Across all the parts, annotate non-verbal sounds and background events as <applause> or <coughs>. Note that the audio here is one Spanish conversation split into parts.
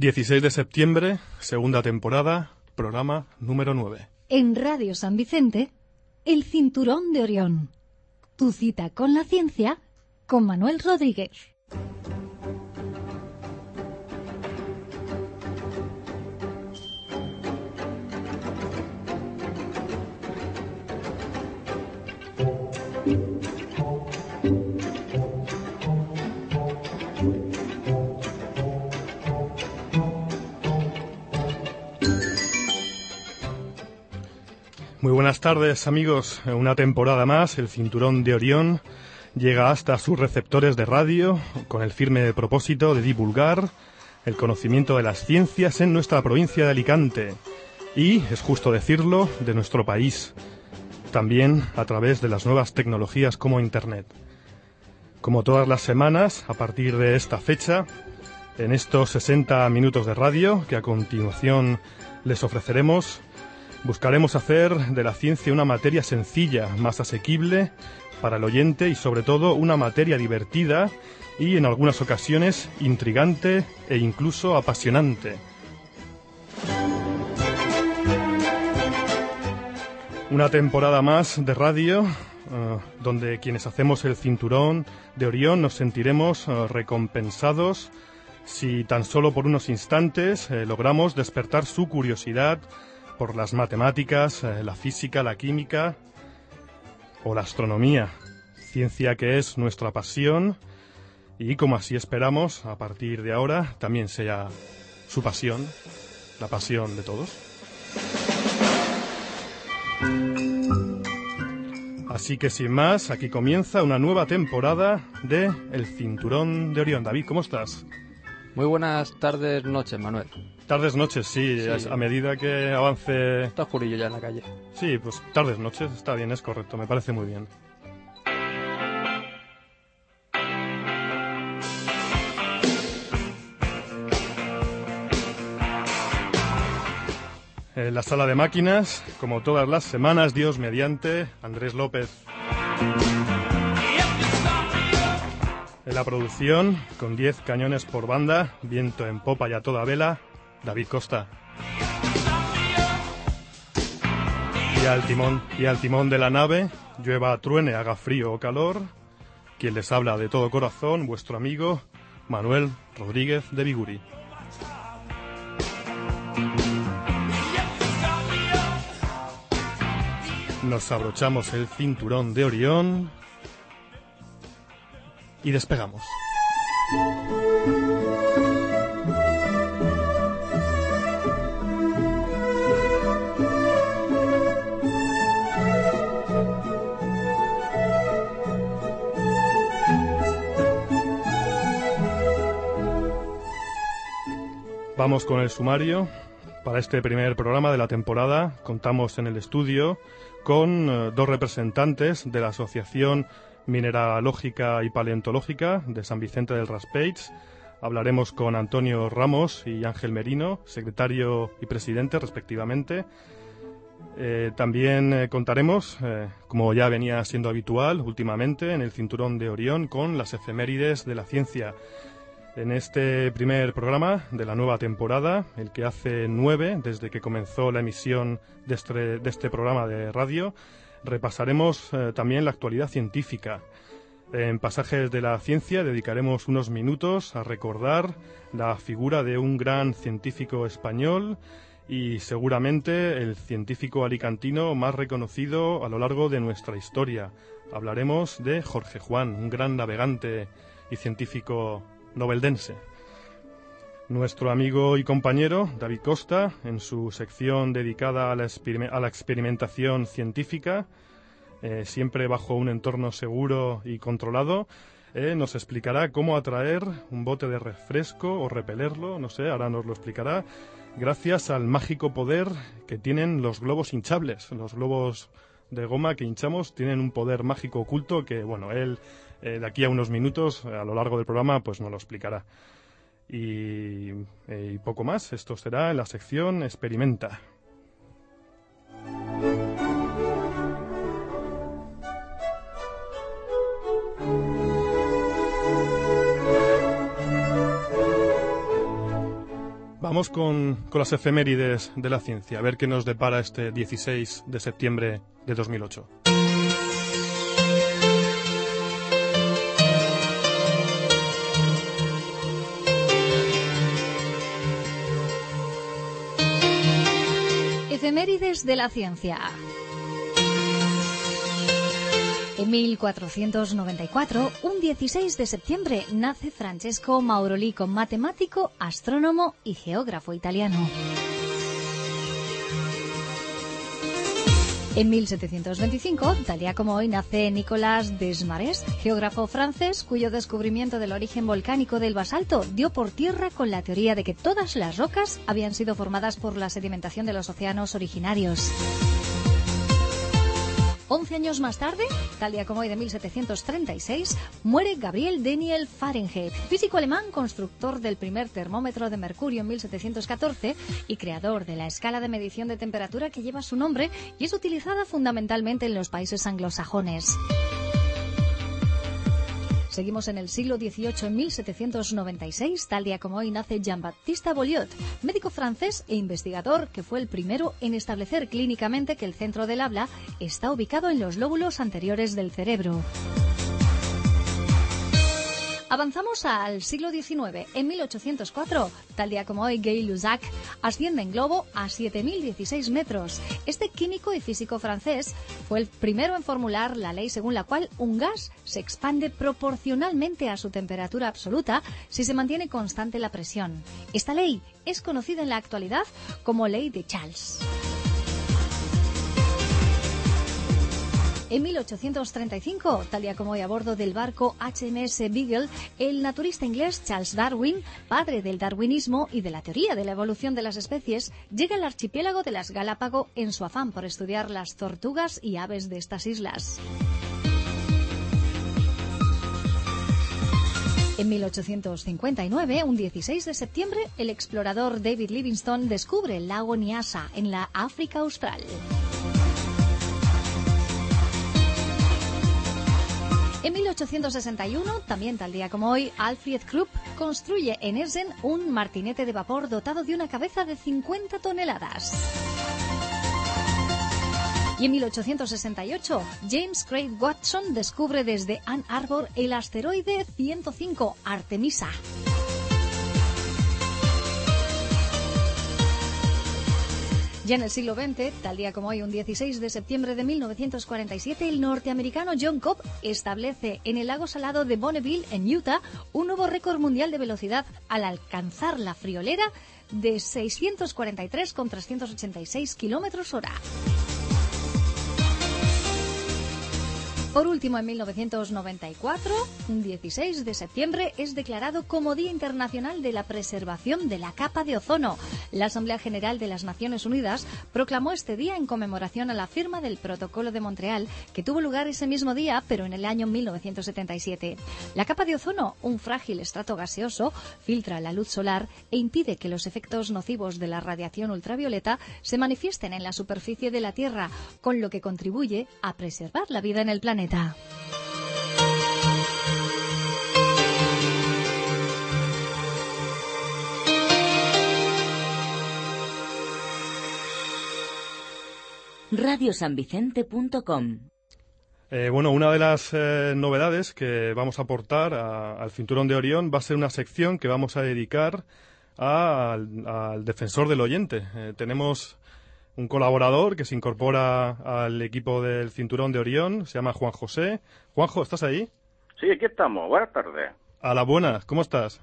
16 de septiembre, segunda temporada, programa número 9. En Radio San Vicente, El Cinturón de Orión. Tu cita con la ciencia con Manuel Rodríguez. Muy buenas tardes amigos, una temporada más, el Cinturón de Orión llega hasta sus receptores de radio con el firme propósito de divulgar el conocimiento de las ciencias en nuestra provincia de Alicante y, es justo decirlo, de nuestro país, también a través de las nuevas tecnologías como Internet. Como todas las semanas, a partir de esta fecha, en estos 60 minutos de radio que a continuación les ofreceremos, Buscaremos hacer de la ciencia una materia sencilla, más asequible para el oyente y sobre todo una materia divertida y en algunas ocasiones intrigante e incluso apasionante. Una temporada más de radio eh, donde quienes hacemos el cinturón de Orión nos sentiremos eh, recompensados si tan solo por unos instantes eh, logramos despertar su curiosidad por las matemáticas, eh, la física, la química o la astronomía, ciencia que es nuestra pasión y como así esperamos, a partir de ahora también sea su pasión, la pasión de todos. Así que sin más, aquí comienza una nueva temporada de El Cinturón de Orión. David, ¿cómo estás? Muy buenas tardes, noches, Manuel. Tardes, noches, sí, a medida que avance... Está oscurillo ya en la calle. Sí, pues tardes, noches, está bien, es correcto, me parece muy bien. En la sala de máquinas, como todas las semanas, Dios mediante, Andrés López. En la producción, con 10 cañones por banda, viento en popa y a toda vela, David Costa. Y al timón, y al timón de la nave, llueva, truene, haga frío o calor, quien les habla de todo corazón, vuestro amigo Manuel Rodríguez de Viguri. Nos abrochamos el cinturón de Orión y despegamos. Vamos con el sumario. Para este primer programa de la temporada contamos en el estudio con eh, dos representantes de la Asociación Mineralógica y Paleontológica de San Vicente del Raspeig. Hablaremos con Antonio Ramos y Ángel Merino, secretario y presidente respectivamente. Eh, también eh, contaremos, como ya venía siendo habitual últimamente, en el Cinturón de Orión con las efemérides de la ciencia en este primer programa de la nueva temporada, el que hace nueve desde que comenzó la emisión de este, este programa de radio, repasaremos eh, también la actualidad científica. En Pasajes de la Ciencia dedicaremos unos minutos a recordar la figura de un gran científico español y seguramente el científico alicantino más reconocido a lo largo de nuestra historia. Hablaremos de Jorge Juan, un gran navegante y científico noveldense. Nuestro amigo y compañero David Costa, en su sección dedicada a la, experimentación científica, eh, siempre bajo un entorno seguro y controlado, eh, nos explicará cómo atraer un bote de refresco o repelerlo, no sé, ahora nos lo explicará, gracias al mágico poder que tienen los globos hinchables. Los globos de goma que hinchamos tienen un poder mágico oculto que, bueno, él eh, de aquí a unos minutos, a lo largo del programa, pues nos lo explicará. Y, eh, poco más, esto será en la sección Experimenta. Vamos con, con, las efemérides de la ciencia, a ver qué nos depara este 16 de septiembre de 2008. De la ciencia. En 1494, un 16 de septiembre, nace Francesco Maurolico, matemático, astrónomo y geógrafo italiano. En 1725, tal día como hoy, nace Nicolas Desmarais, geógrafo francés, cuyo descubrimiento del origen volcánico del basalto dio por tierra con la teoría de que todas las rocas habían sido formadas por la sedimentación de los océanos originarios. Once años más tarde, tal día como hoy de 1736, muere Gabriel Daniel Fahrenheit, físico alemán, constructor del primer termómetro de mercurio en 1714 y creador de la escala de medición de temperatura que lleva su nombre y es utilizada fundamentalmente en los países anglosajones. Seguimos en el siglo XVIII, en 1796, tal día como hoy nace Jean-Baptiste Bolliot, médico francés e investigador que fue el primero en establecer clínicamente que el centro del habla está ubicado en los lóbulos anteriores del cerebro. Avanzamos al siglo XIX. En 1804, tal día como hoy, Gay Lussac asciende en globo a 7.016 metros. Este químico y físico francés fue el primero en formular la ley según la cual un gas se expande proporcionalmente a su temperatura absoluta si se mantiene constante la presión. Esta ley es conocida en la actualidad como ley de Charles. En 1835, tal día como hoy a bordo del barco HMS Beagle, el naturista inglés Charles Darwin, padre del darwinismo y de la teoría de la evolución de las especies, llega al archipiélago de las Galápago en su afán por estudiar las tortugas y aves de estas islas. En 1859, un 16 de septiembre, el explorador David Livingstone descubre el lago Nyasa en la África Austral. En 1861, también tal día como hoy, Alfred Krupp construye en Essen un martinete de vapor dotado de una cabeza de 50 toneladas. Y en 1868, James Craig Watson descubre desde Ann Arbor el asteroide 105 Artemisa. Ya en el siglo XX, tal día como hoy, un 16 de septiembre de 1947, el norteamericano John Cobb establece en el lago salado de Bonneville, en Utah, un nuevo récord mundial de velocidad al alcanzar la friolera de 643,386 kilómetros hora. Por último, en 1994, un 16 de septiembre, es declarado como Día Internacional de la Preservación de la Capa de Ozono. La Asamblea General de las Naciones Unidas proclamó este día en conmemoración a la firma del Protocolo de Montreal, que tuvo lugar ese mismo día, pero en el año 1977. La capa de ozono, un frágil estrato gaseoso, filtra la luz solar e impide que los efectos nocivos de la radiación ultravioleta se manifiesten en la superficie de la Tierra, con lo que contribuye a preservar la vida en el planeta. radiosanvicente.com eh, bueno, una de las eh, novedades que vamos a aportar al cinturón de Orión va a ser una sección que vamos a dedicar al, defensor del oyente. Eh, tenemos un colaborador que se incorpora al equipo del Cinturón de Orión, se llama Juan José. Juanjo, ¿estás ahí? Sí, aquí estamos. Buenas tardes. A la buena, ¿cómo estás?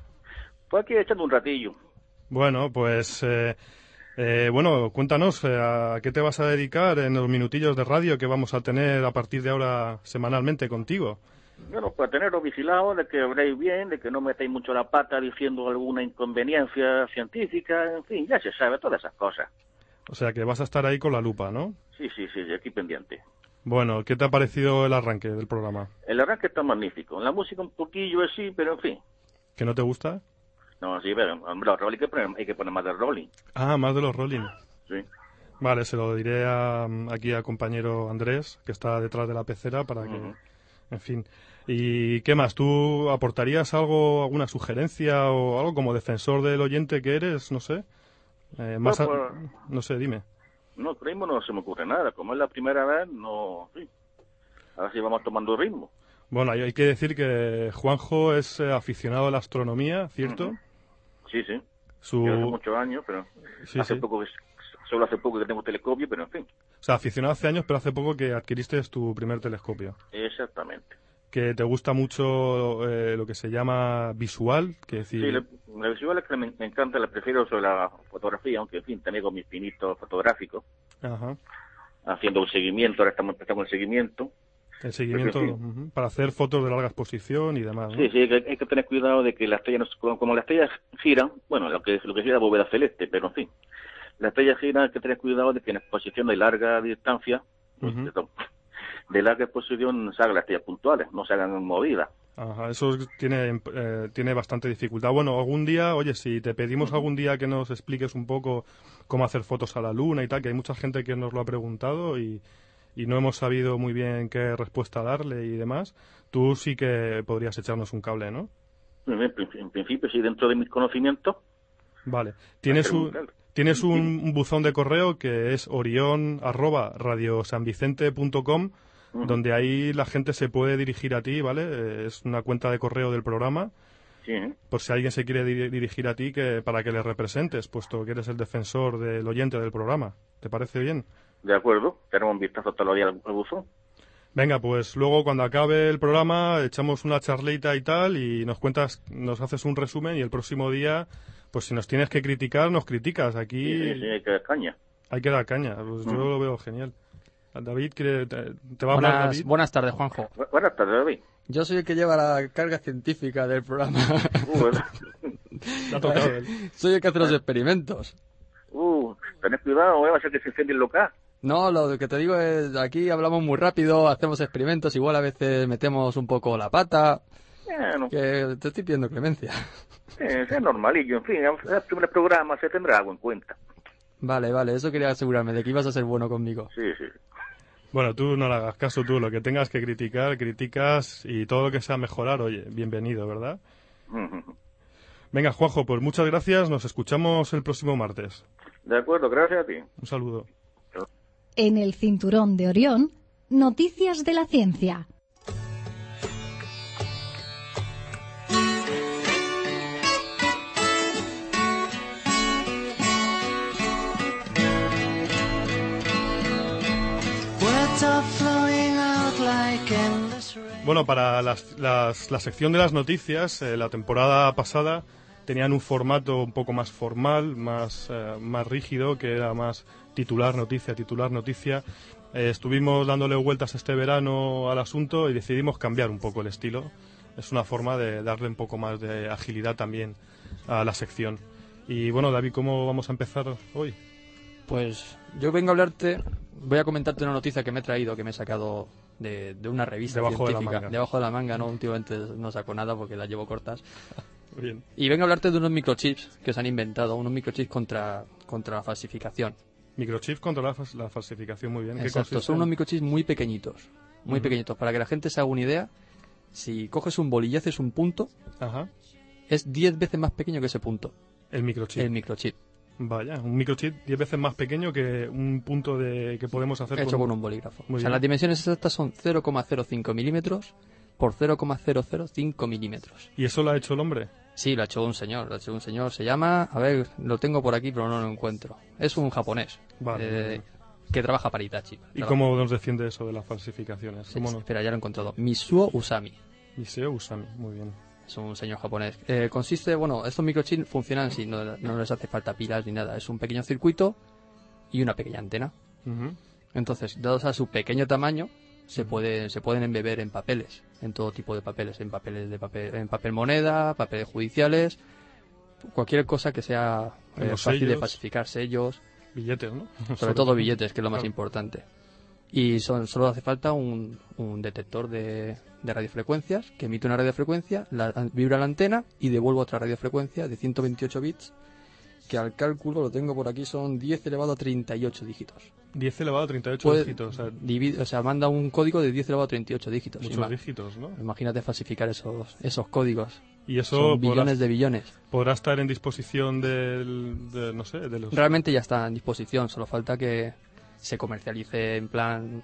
Pues aquí echando un ratillo. Bueno, pues eh, eh, bueno, cuéntanos, eh, ¿a qué te vas a dedicar en los minutillos de radio que vamos a tener a partir de ahora semanalmente contigo? Bueno, para tenerlo vigilado, de que habréis bien, de que no metáis mucho la pata diciendo alguna inconveniencia científica, en fin, ya se sabe, todas esas cosas. O sea que vas a estar ahí con la lupa, ¿no? Sí, sí, sí, aquí pendiente. Bueno, ¿qué te ha parecido el arranque del programa? El arranque está magnífico. La música un poquillo así, pero en fin. ¿Que no te gusta? No, sí, pero hombre, los rolling hay que poner, hay que poner más de rolling. Ah, más de los rolling. Sí. Vale, se lo diré aquí al compañero Andrés, que está detrás de la pecera, para que En fin. ¿Y qué más? ¿Tú aportarías algo, alguna sugerencia o algo como defensor del oyente que eres? No sé. Eh, más No, pues- no sé, dime. No, mismo no se me ocurre nada. Como es la primera vez, no. Sí. Ahora sí vamos tomando ritmo. Bueno, hay, hay que decir que Juanjo es eh, aficionado a la astronomía, ¿cierto? Sí, sí. Su, Yo hace muchos años, pero sí, hace sí. poco que solo hace poco que tengo telescopio, pero en fin. O sea, aficionado hace años, pero hace poco que adquiriste tu primer telescopio. Exactamente. Que te gusta mucho eh, lo que se llama visual, que decir... Sí, la, la visual es que me, me encanta, la prefiero sobre la fotografía, aunque en fin, también con mis pinitos fotográficos, Ajá. haciendo un seguimiento, ahora estamos empezando el seguimiento. El seguimiento sí. para hacer fotos de larga exposición y demás. ¿no? Sí, sí, hay que, hay que tener cuidado de que no se- como, como las estrellas giran, bueno, lo que, lo que gira es bóveda celeste, pero en fin, las estrellas giran, hay que tener cuidado de que en exposición de larga distancia, de larga exposición se hagan las puntuales, no se hagan movidas. Ajá, eso tiene, eh, tiene bastante dificultad. Bueno, algún día, oye, si te pedimos algún día que nos expliques un poco cómo hacer fotos a la luna y tal, que hay mucha gente que nos lo ha preguntado y, y no hemos sabido muy bien qué respuesta darle y demás, tú sí que podrías echarnos un cable, ¿no? En, principio, sí, dentro de mis conocimientos, Vale. Tienes un tienes un, un buzón de correo que es orión arroba radiosanvicente.com Donde ahí la gente se puede dirigir a ti, ¿vale? Eh, Es una cuenta de correo del programa, sí, por si alguien se quiere di- dirigir a ti que para que le representes, puesto que eres el defensor del oyente del programa. ¿Te parece bien? de acuerdo, tenemos un vistazo todos los días al, buzón. Venga, pues luego cuando acabe el programa echamos una charlita y tal y nos cuentas, nos haces un resumen y el próximo día, pues si nos tienes que criticar, nos criticas. Aquí Sí, sí, hay que dar caña. hay que dar caña. Pues yo lo veo genial. David, ¿quiere- ¿te, va a hablar Buenas, David? buenas tardes, Juanjo. Bu- Buenas tardes, David. Yo soy el que lleva la carga científica del programa. Uh, bueno. <laughs> Te ha tocado soy el que hace los experimentos. uh, tened cuidado, ¿eh? va a ser que se incendie el local. No, lo que te digo es, aquí hablamos muy rápido, hacemos experimentos, igual a veces metemos un poco la pata, Bueno, que te estoy pidiendo clemencia. eh, es normalillo, en fin, es el primer programa, se tendrá algo en cuenta. Vale, vale, eso quería asegurarme de que ibas a ser bueno conmigo. Sí, sí. Bueno, tú no le hagas caso, tú lo que tengas que criticar, criticas y todo lo que sea mejorar, oye, bienvenido, ¿verdad? <laughs> Venga, Juanjo, pues muchas gracias, nos escuchamos el próximo martes. De acuerdo, gracias a ti. Un saludo. En el cinturón de Orión, noticias de la ciencia. Bueno, para las- las- la sección de las noticias, eh, la temporada pasada tenían un formato un poco más formal, más, eh, más rígido, que era más titular noticia, titular noticia. Eh, estuvimos dándole vueltas este verano al asunto y decidimos cambiar un poco el estilo. Es una forma de darle un poco más de agilidad también a la sección. Y bueno, David, ¿cómo vamos a empezar hoy? Pues yo vengo a hablarte, voy a comentarte una noticia que me he traído, que me he sacado de, de una revista Debajo de la científica. manga. Debajo de la manga, no, últimamente no saco nada porque las llevo cortas. <laughs> Bien. Y vengo a hablarte de unos microchips que se han inventado, unos microchips contra, contra la falsificación. Microchip contra la, fas- la falsificación, muy bien. ¿Qué Exacto, son unos microchips muy pequeñitos, muy pequeñitos. Para que la gente se haga una idea, si coges un boli y haces un punto, Ajá. es 10 veces más pequeño que ese punto, El microchip. el microchip, Vaya, un microchip 10 veces más pequeño que un punto de que podemos hacer hecho con un bolígrafo. Muy o sea, bien. las dimensiones exactas son 0,05 milímetros por 0,005 milímetros. ¿Y eso lo ha hecho el hombre? Sí, lo ha hecho un señor, lo ha hecho un señor. Se llama, a ver, lo tengo por aquí, pero no lo encuentro. Es un japonés Vale, eh, que trabaja para Itachi. ¿Y Trabaja- cómo nos defiende eso de las falsificaciones? Sí, ¿Cómo sí, no? espera, ya lo he encontrado. Misuo Usami. Iseo Usami, muy bien. Es un señor japonés. Eh, consiste, bueno, estos microchips funcionan si no, no les hace falta pilas ni nada. Es un pequeño circuito y una pequeña antena. Ujú. Entonces, dados a su pequeño tamaño, se, puede, se pueden embeber en papeles, en todo tipo de papeles, en papeles de papel, en papel moneda, papeles judiciales, cualquier cosa que sea eh, fácil de falsificar, sellos, Billetes, ¿no? sobre todo <laughs> billetes, que es lo más Claro. importante. Y son, solo hace falta un, un detector de, de radiofrecuencias que emite una radiofrecuencia, la, vibra la antena y devuelve otra radiofrecuencia de 128 bits que al cálculo lo tengo por aquí son 10 elevado a 38 dígitos. 10 elevado a 38 Puede- dígitos. O sea, Divide- o sea, manda un código de 10 elevado a 38 dígitos. muchos Ima- dígitos, ¿no? Imagínate falsificar esos, esos códigos. Y eso Son podrá, billones de billones. podrá estar en disposición del, de, no sé, de los... Realmente ya está en disposición, solo falta que se comercialice en plan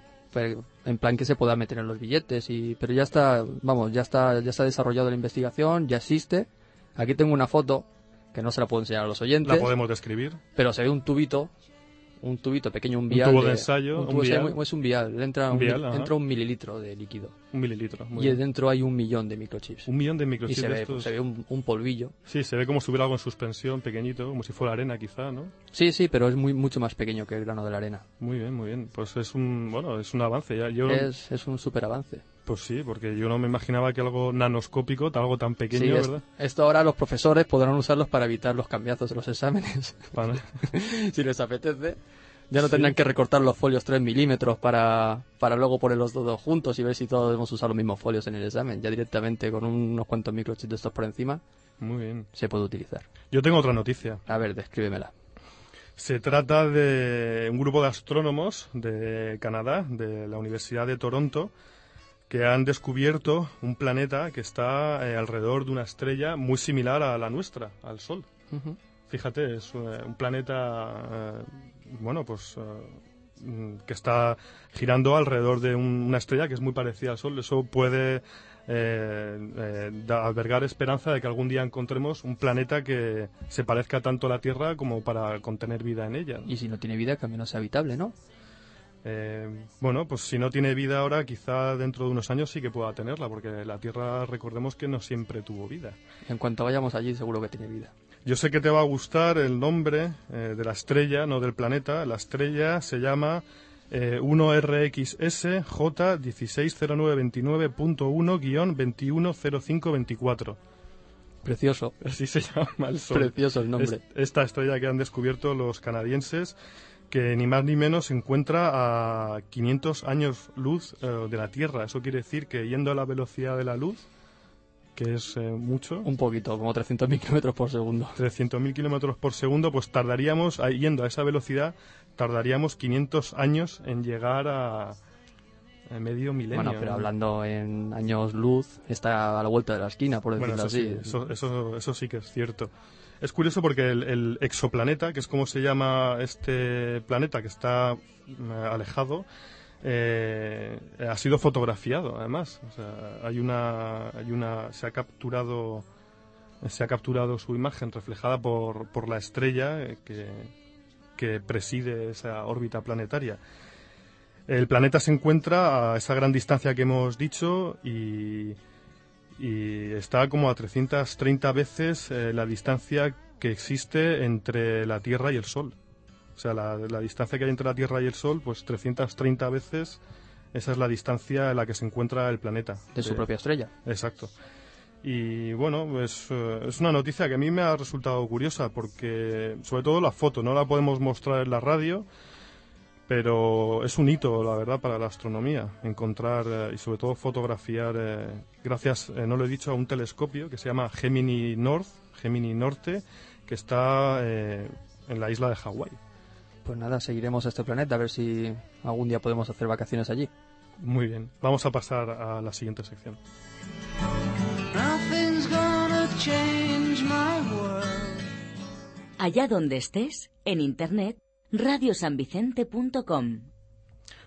en plan que se pueda meter en los billetes y pero ya está, vamos, ya está ya ha desarrollado la investigación, ya existe. Aquí tengo una foto que no se la puedo enseñar a los oyentes, La podemos describir. pero se ve un tubito, un tubito pequeño, un Un vial tubo de ensayo, un un tubo ensayo, vial. es un vial, entra Un un, vial, mil- ajá. entra un mililitro de líquido Un mililitro. muy y bien. dentro hay un millón de microchips. Un millón de y microchips se de ve, estos. se ve un, un polvillo. Sí, se ve como si hubiera algo en suspensión, pequeñito, como si fuera arena quizá, ¿no? Sí, sí, pero es muy mucho más pequeño que el grano de la arena. Muy bien, muy bien. Pues es un, bueno, es un avance. Ya, yo, Es, es un super avance. Pues sí, porque yo no me imaginaba que algo nanoscópico, algo tan pequeño, Sí, es- ¿verdad? esto ahora los profesores podrán usarlos para evitar los cambiazos de los exámenes, <laughs> si les apetece. Ya no tendrán que recortar los folios 3 milímetros para, para luego poner los dos juntos y ver si todos hemos usado los mismos folios en el examen. Ya directamente con unos cuantos microchips de estos por encima Muy bien. se puede utilizar. Yo tengo otra noticia. A ver, descríbemela. Se trata de un grupo de astrónomos de Canadá, de la Universidad de Toronto, que han descubierto un planeta que está eh, alrededor de una estrella muy similar a la nuestra, al Sol. Fíjate, es eh, un planeta, eh, bueno, pues mm, que está girando alrededor de un- una estrella que es muy parecida al Sol. Eso puede eh, eh, da- albergar esperanza de que algún día encontremos un planeta que se parezca tanto a la Tierra como para contener vida en ella. Y si no tiene vida, que al menos sea habitable, ¿no? Eh, bueno, pues si no tiene vida ahora, quizá dentro de unos años sí que pueda tenerla, porque la Tierra, recordemos que no siempre tuvo vida. En cuanto vayamos allí, seguro que tiene vida. Yo sé que te va a gustar el nombre eh, de la estrella, no del planeta. La estrella se llama eh, 1RXS J160929.1-210524. Precioso. Así se llama el Sol. Precioso el nombre. Es- esta estrella que han descubierto los canadienses, que ni más ni menos se encuentra a 500 años luz eh, de la Tierra. Eso quiere decir que yendo a la velocidad de la luz, que es eh, mucho, Un poquito, como 300.000 kilómetros por segundo. 300.000 kilómetros por segundo, pues tardaríamos, yendo a esa velocidad, tardaríamos 500 años en llegar a, medio milenio. Bueno, pero hablando en años luz, está a la vuelta de la esquina, por Bueno, decirlo eso así. sí, eso, eso, eso sí que es cierto. Es curioso porque el, exoplaneta, que es como se llama este planeta que está mm, alejado, eh, ha sido fotografiado, además. Hay una, hay una, se ha capturado, se ha capturado su imagen reflejada por, por la estrella eh, que, que preside esa órbita planetaria. El planeta se encuentra a esa gran distancia que hemos dicho y, y está como a 330 veces eh, la distancia que existe entre la Tierra y el Sol. O sea, la, la distancia que hay entre la Tierra y el Sol, pues 330 veces, esa es la distancia en la que se encuentra el planeta. de su De- propia estrella. Exacto. Y bueno, pues eh, es una noticia que a mí me ha resultado curiosa porque, sobre todo la foto, no la podemos mostrar en la radio, pero es un hito, la verdad, para la astronomía, encontrar eh, y sobre todo fotografiar, eh, gracias, eh, no lo he dicho, a un telescopio que se llama Gemini North, Gemini Norte, que está eh, en la isla de Hawái. Pues nada, seguiremos este planeta a ver si algún día podemos hacer vacaciones allí. Muy bien, vamos a pasar a la siguiente sección. Nothing's gonna change my world. Allá donde estés, en internet, radiosanvicente.com.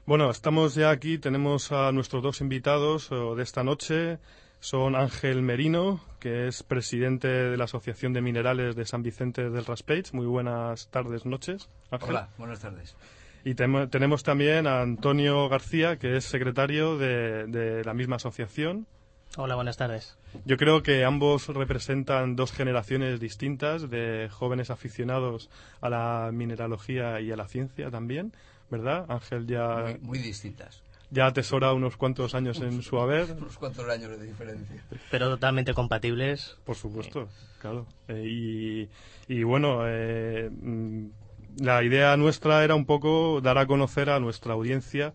Bueno, estamos ya aquí, tenemos a nuestros dos invitados eh, de esta noche. Son Ángel Merino, que es presidente de la Asociación de Minerales de San Vicente del Raspeix. Muy buenas tardes, noches. Ángel. Hola, buenas tardes. Y tenemos también a Antonio García, que es secretario de, de la misma asociación. Hola, buenas tardes. Yo creo que ambos representan dos generaciones distintas de jóvenes aficionados a la mineralogía y a la ciencia también, ¿verdad? Ángel ya, Muy, muy distintas. ya atesora unos cuantos años en su haber, <laughs> Unos cuantos años de diferencia. Pero totalmente compatibles. por supuesto, claro. Eh, y, y bueno, eh, la idea nuestra era un poco dar a conocer a nuestra audiencia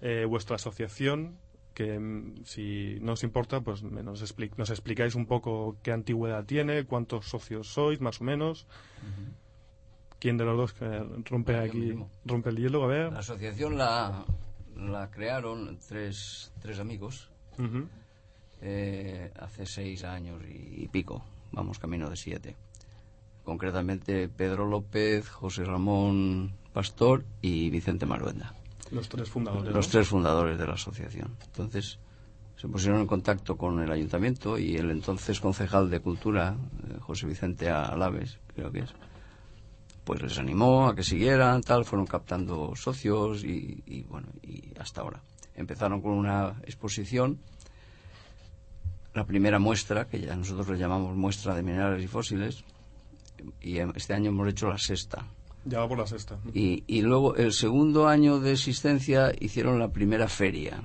eh, vuestra asociación, que mm, si no os importa, pues nos, expli- nos explicáis un poco qué antigüedad tiene, cuántos socios sois, más o menos. ¿Quién de los dos que rompe aquí, rompe el hielo? A ver. La asociación la, la crearon tres, tres amigos eh, hace seis años y, y pico. Vamos camino de siete. Concretamente Pedro López, José Ramón Pastor y Vicente Maruenda. Los tres fundadores. Los ¿no? tres fundadores de la asociación. Entonces se pusieron en contacto con el ayuntamiento y el entonces concejal de Cultura, eh, José Vicente Alaves, creo que es, pues les animó a que siguieran, tal, fueron captando socios y, y, bueno, y hasta ahora. Empezaron con una exposición, la primera muestra, que ya nosotros le llamamos muestra de minerales y fósiles, y em- este año hemos hecho la sexta. Ya va por la sexta. Y, y luego el segundo año de existencia hicieron la primera feria,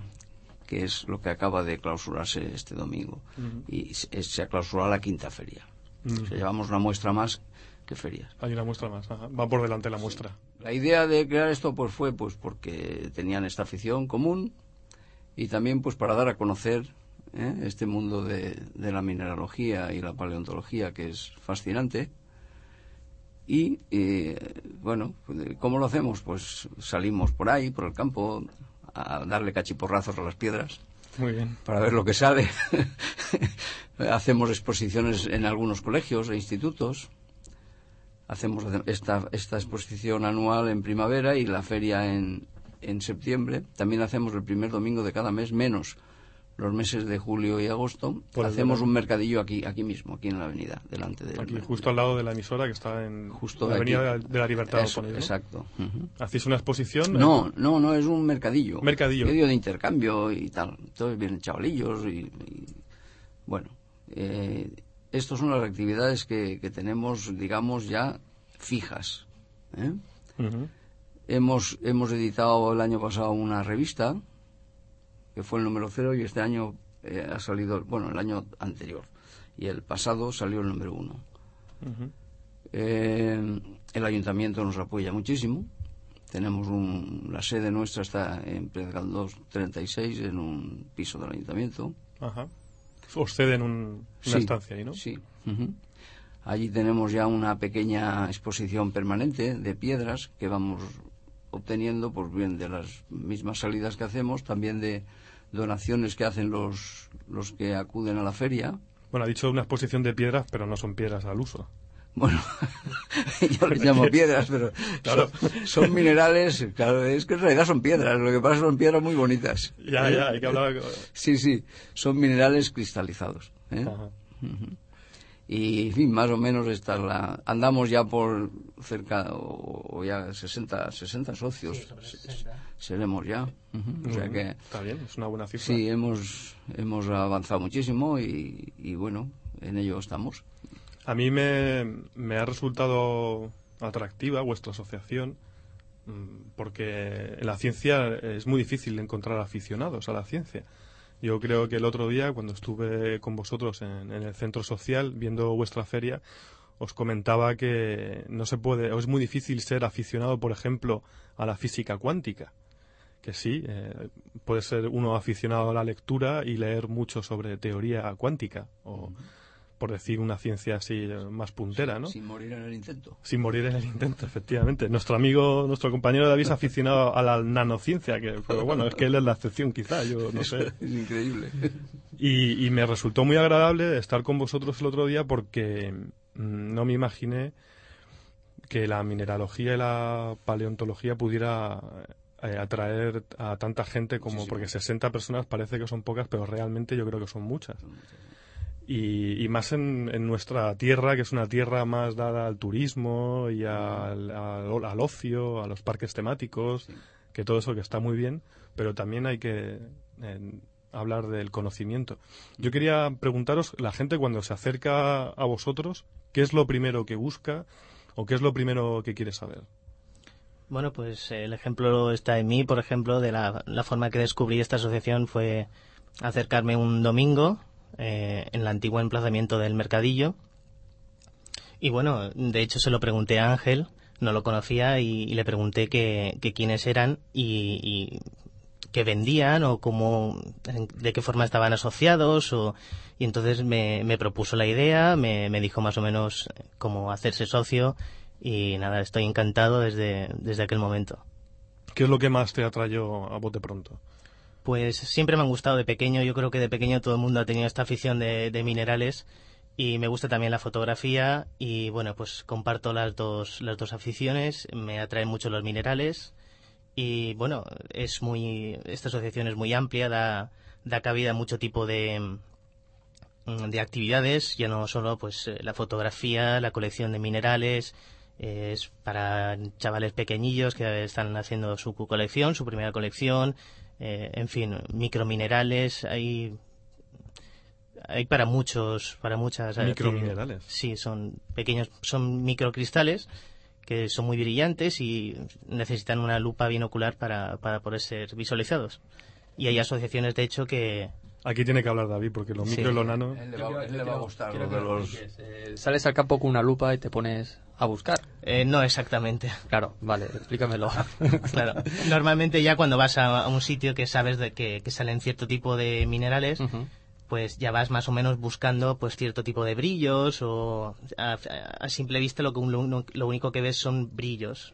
que es lo que acaba de clausurarse este domingo. Y se, se ha clausurado la quinta feria. O sea, llevamos una muestra más que ferias. Hay una muestra más. ajá. Va por delante la muestra. La idea de crear esto pues fue pues porque tenían esta afición común y también pues para dar a conocer ¿eh? este mundo de, de la mineralogía y la paleontología que es fascinante y eh, bueno cómo lo hacemos pues salimos por ahí por el campo a darle cachiporrazos a las piedras Muy bien. para ver lo que sale. <laughs> Hacemos exposiciones en algunos colegios e institutos. Hacemos esta, esta exposición anual en primavera y la feria en, en septiembre. También hacemos el primer domingo de cada mes, menos los meses de julio y agosto. Por hacemos un mercadillo aquí, aquí mismo, aquí en la avenida, delante del Aquí, justo al lado de la emisora que está en Justo la de aquí. Avenida de la Libertad. Eso, ¿no? Exacto. ¿Hacéis una exposición? No, no, no, es un mercadillo. Mercadillo. Medio de intercambio y tal. Entonces vienen chavalillos y, y- bueno, eh, estas son las actividades que, que tenemos, digamos, ya fijas. ¿eh? Hemos, hemos editado el año pasado una revista, que fue el número cero, y este año eh, ha salido, bueno, el año anterior. Y el pasado salió el número uno. Eh, el ayuntamiento nos apoya muchísimo. Tenemos un, la sede nuestra está en Pérez Galdós 36, en un piso del ayuntamiento. Ajá. Os ceden un- una Sí, estancia ahí, ¿no? Sí. Allí tenemos ya una pequeña exposición permanente de piedras que vamos obteniendo, pues bien, de las mismas salidas que hacemos, también de donaciones que hacen los, los que acuden a la feria. Bueno, ha dicho una exposición de piedras, pero no son piedras al uso. Bueno, <laughs> yo les <laughs> llamo piedras, pero Claro. son, son minerales, claro, es que en realidad son piedras, lo que pasa es que son piedras muy bonitas. Ya, ya, hay que hablar. <laughs> Sí, sí, son minerales cristalizados. ¿eh? Ajá. Fin, <laughs> más o menos esta es la... Andamos ya por cerca, o, o ya 60, 60 socios. Seremos ya. O sea que, Está bien, es una buena cifra. sí, hemos, hemos avanzado muchísimo y, y bueno, en ello estamos. A mí me, me ha resultado atractiva vuestra asociación mm, porque en la ciencia es muy difícil encontrar aficionados a la ciencia. Yo creo que el otro día, cuando estuve con vosotros en, en el centro social viendo vuestra feria, os comentaba que no se puede, o es muy difícil ser aficionado, por ejemplo, a la física cuántica. Que sí, eh, puede ser uno aficionado a la lectura y leer mucho sobre teoría cuántica, o por decir una ciencia así eh, más puntera, ¿no? Sin morir en el intento. Sin morir en el intento, efectivamente. Nuestro amigo, nuestro compañero David es aficionado a la nanociencia, que, pero bueno, es que él es la excepción quizá, yo no sé. Es increíble. Y, y me resultó muy agradable estar con vosotros el otro día porque mm, no me imaginé que la mineralogía y la paleontología pudiera eh, atraer a tanta gente como, porque 60 personas parece que son pocas, pero realmente yo creo que son muchas. Y, y más en, en nuestra tierra, que es una tierra más dada al turismo y al, al- al ocio, a los parques temáticos, que todo eso que está muy bien, pero también hay que eh, hablar del conocimiento. Yo quería preguntaros, la gente cuando se acerca a vosotros, ¿qué es lo primero que busca o qué es lo primero que quiere saber? Bueno, pues eh, el ejemplo está en mí, por ejemplo, de la, la forma que descubrí esta asociación fue acercarme un domingo eh, en el antiguo emplazamiento del mercadillo. Y bueno, de hecho se lo pregunté a Ángel, no lo conocía, y, le pregunté que, que quiénes eran y, y qué vendían o cómo, de qué forma estaban asociados. O, y entonces me, me propuso la idea, me, me dijo más o menos cómo hacerse socio y nada, estoy encantado desde, desde aquel momento. ¿Qué es lo que más te atrayó a bote pronto? Pues siempre me han gustado de pequeño. Yo creo que de pequeño todo el mundo ha tenido esta afición de, de minerales y me gusta también la fotografía y bueno, pues comparto las dos, las dos aficiones. Me atraen mucho los minerales y bueno, es muy, esta asociación es muy amplia, da, da cabida a mucho tipo de, de actividades, ya no solo pues eh, la fotografía, la colección de minerales, eh, es para chavales pequeñillos que están haciendo su colección, su primera colección, eh, en fin, microminerales, hay hay para muchos, para muchas Microminerales. Sí, son pequeños, son microcristales que son muy brillantes y necesitan una lupa binocular para, para poder ser visualizados. Y hay asociaciones, de hecho, que, Aquí tiene que hablar David, porque lo Sí. micro y lo nano... Él le va, él le va a gustar lo de los... Eh, sales al campo con una lupa y te pones a buscar. eh, no exactamente. Claro, vale, explícamelo. <laughs> Claro. Normalmente ya cuando vas a, a un sitio que sabes de que, que salen cierto tipo de minerales, pues ya vas más o menos buscando pues cierto tipo de brillos o a, a simple vista lo que un- lo, único que ves son brillos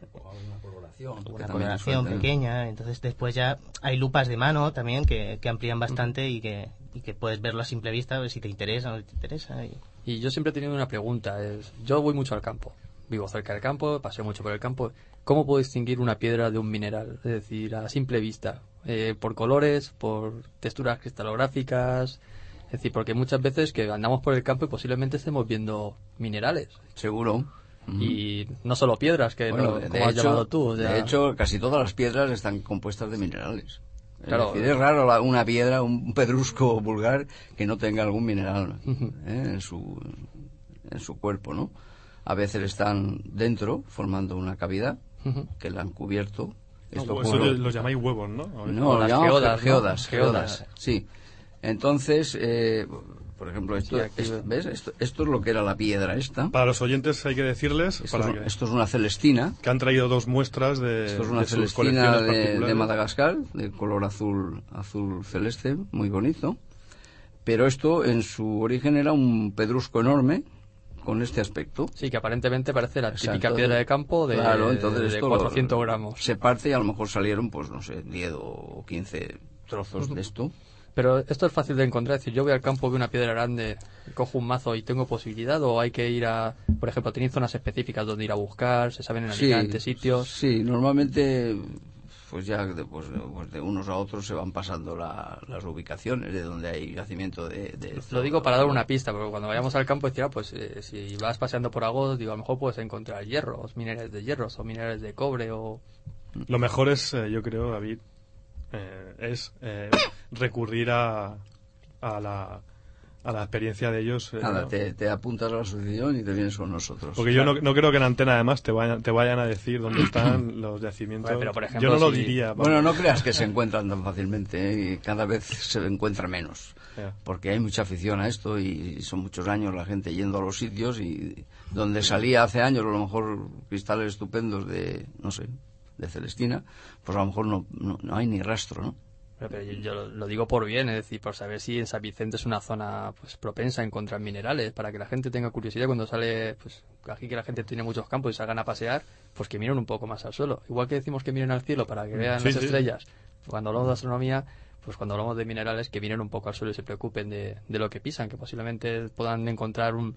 una suelta. pequeña entonces después ya hay lupas de mano también que, que amplían bastante y que y que puedes verlo a simple vista a ver si te interesa o no te interesa y- Y yo siempre he tenido una pregunta. Es, yo voy mucho al campo. Vivo cerca del campo, paseo mucho por el campo. ¿Cómo puedo distinguir una piedra de un mineral? Es decir, a simple vista. Eh, por colores, por texturas cristalográficas. Es decir, porque muchas veces que andamos por el campo y posiblemente estemos viendo minerales. Seguro. Y no solo piedras, que Bueno, no- de, como de has hecho, llamado tú. de hecho, casi todas las piedras están compuestas de minerales. Es Claro. decir, es raro la- una piedra, un pedrusco vulgar, que no tenga algún mineral ¿eh? en, su, en su cuerpo, ¿no? A veces están dentro, formando una cavidad, que la han cubierto. Esto Eso ocurre- lo llamáis huevos, ¿no? No, las ¿no? geodas, Geodas. geodas, sí. Entonces, eh, por ejemplo, esto, Sí, aquí es-. ¿ves? Esto, esto es lo que era la piedra esta. Para los oyentes hay que decirles Esto, para es, que, esto es una celestina. que han traído dos muestras de, Esto es una de sus celestina colecciones de, Madagascar, de color azul, azul celeste, muy bonito. Pero esto en su origen era un pedrusco enorme con este aspecto. Sí, que aparentemente parece la típica piedra de campo de, Claro, entonces de esto lo- 400 gramos. Se parte y a lo mejor salieron, pues no sé, 10 o 15 trozos de esto. Pero esto es fácil de encontrar, es decir, yo voy al campo, veo una piedra grande, cojo un mazo y tengo posibilidad, o hay que ir a, por ejemplo, tenéis zonas específicas donde ir a buscar, se saben en Alicante sitios. Sí, normalmente, pues ya de, pues, pues de unos a otros se van pasando la- las ubicaciones de donde hay yacimiento de... de Lo digo para dar una pista, porque cuando vayamos al campo decir, ah, pues eh, si vas paseando por Agos, digo, a lo mejor puedes encontrar hierros, minerales de hierros o minerales de cobre o... Lo mejor es, eh, yo creo, David, eh, es eh, recurrir a, a, la, a la experiencia de ellos. eh, Nada, te, te apuntas a la asociación y te vienes con nosotros. Porque yo no, no creo que en antena además te vayan, te vayan a decir dónde están <coughs> los yacimientos. Bueno, pero, por ejemplo, yo no lo diría. vamos. Bueno, no creas que se encuentran tan fácilmente ¿eh? y cada vez se encuentra menos. Porque hay mucha afición a esto y son muchos años la gente yendo a los sitios y donde salía hace años a lo mejor cristales estupendos de, no sé, de Celestina, pues a lo mejor no, no, no hay ni rastro, ¿no? Pero, pero yo, yo lo- lo digo por bien, es decir, por saber si en San Vicente es una zona pues propensa a encontrar minerales, para que la gente tenga curiosidad cuando sale, pues aquí que la gente tiene muchos campos y salgan a pasear, pues que miren un poco más al suelo. Igual que decimos que miren al cielo para que vean Sí, las sí. estrellas. Cuando hablamos de astronomía, pues cuando hablamos de minerales, que miren un poco al suelo y se preocupen de, de lo que pisan, que posiblemente puedan encontrar un,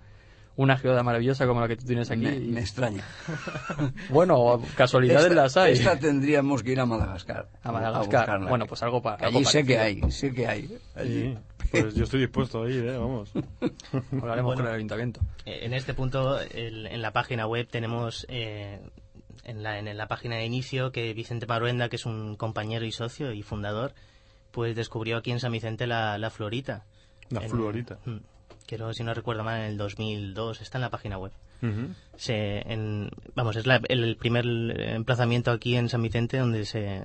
una geoda maravillosa como la que tú tienes aquí. Me, me extraña. <laughs> Bueno, casualidades Esta- las hay. Esta tendríamos que ir a Madagascar. A Madagascar. buscarla. Bueno, pues algo para. Algo allí sé que hay, sé que hay. Allí. Pues yo estoy dispuesto a ir, ¿eh? vamos. <laughs> Hablaremos Bueno. con el ayuntamiento. Eh, En este punto, el- en la página web tenemos eh, en, la, en la página de inicio que Vicente Maruenda, que es un compañero y socio y fundador, pues descubrió aquí en San Vicente la, la florita. La En- fluorita. Mm, Quiero, si no recuerdo mal, en el 2002. Está en la página web. Se, en, vamos, es la- el, el primer emplazamiento aquí en San Vicente donde se...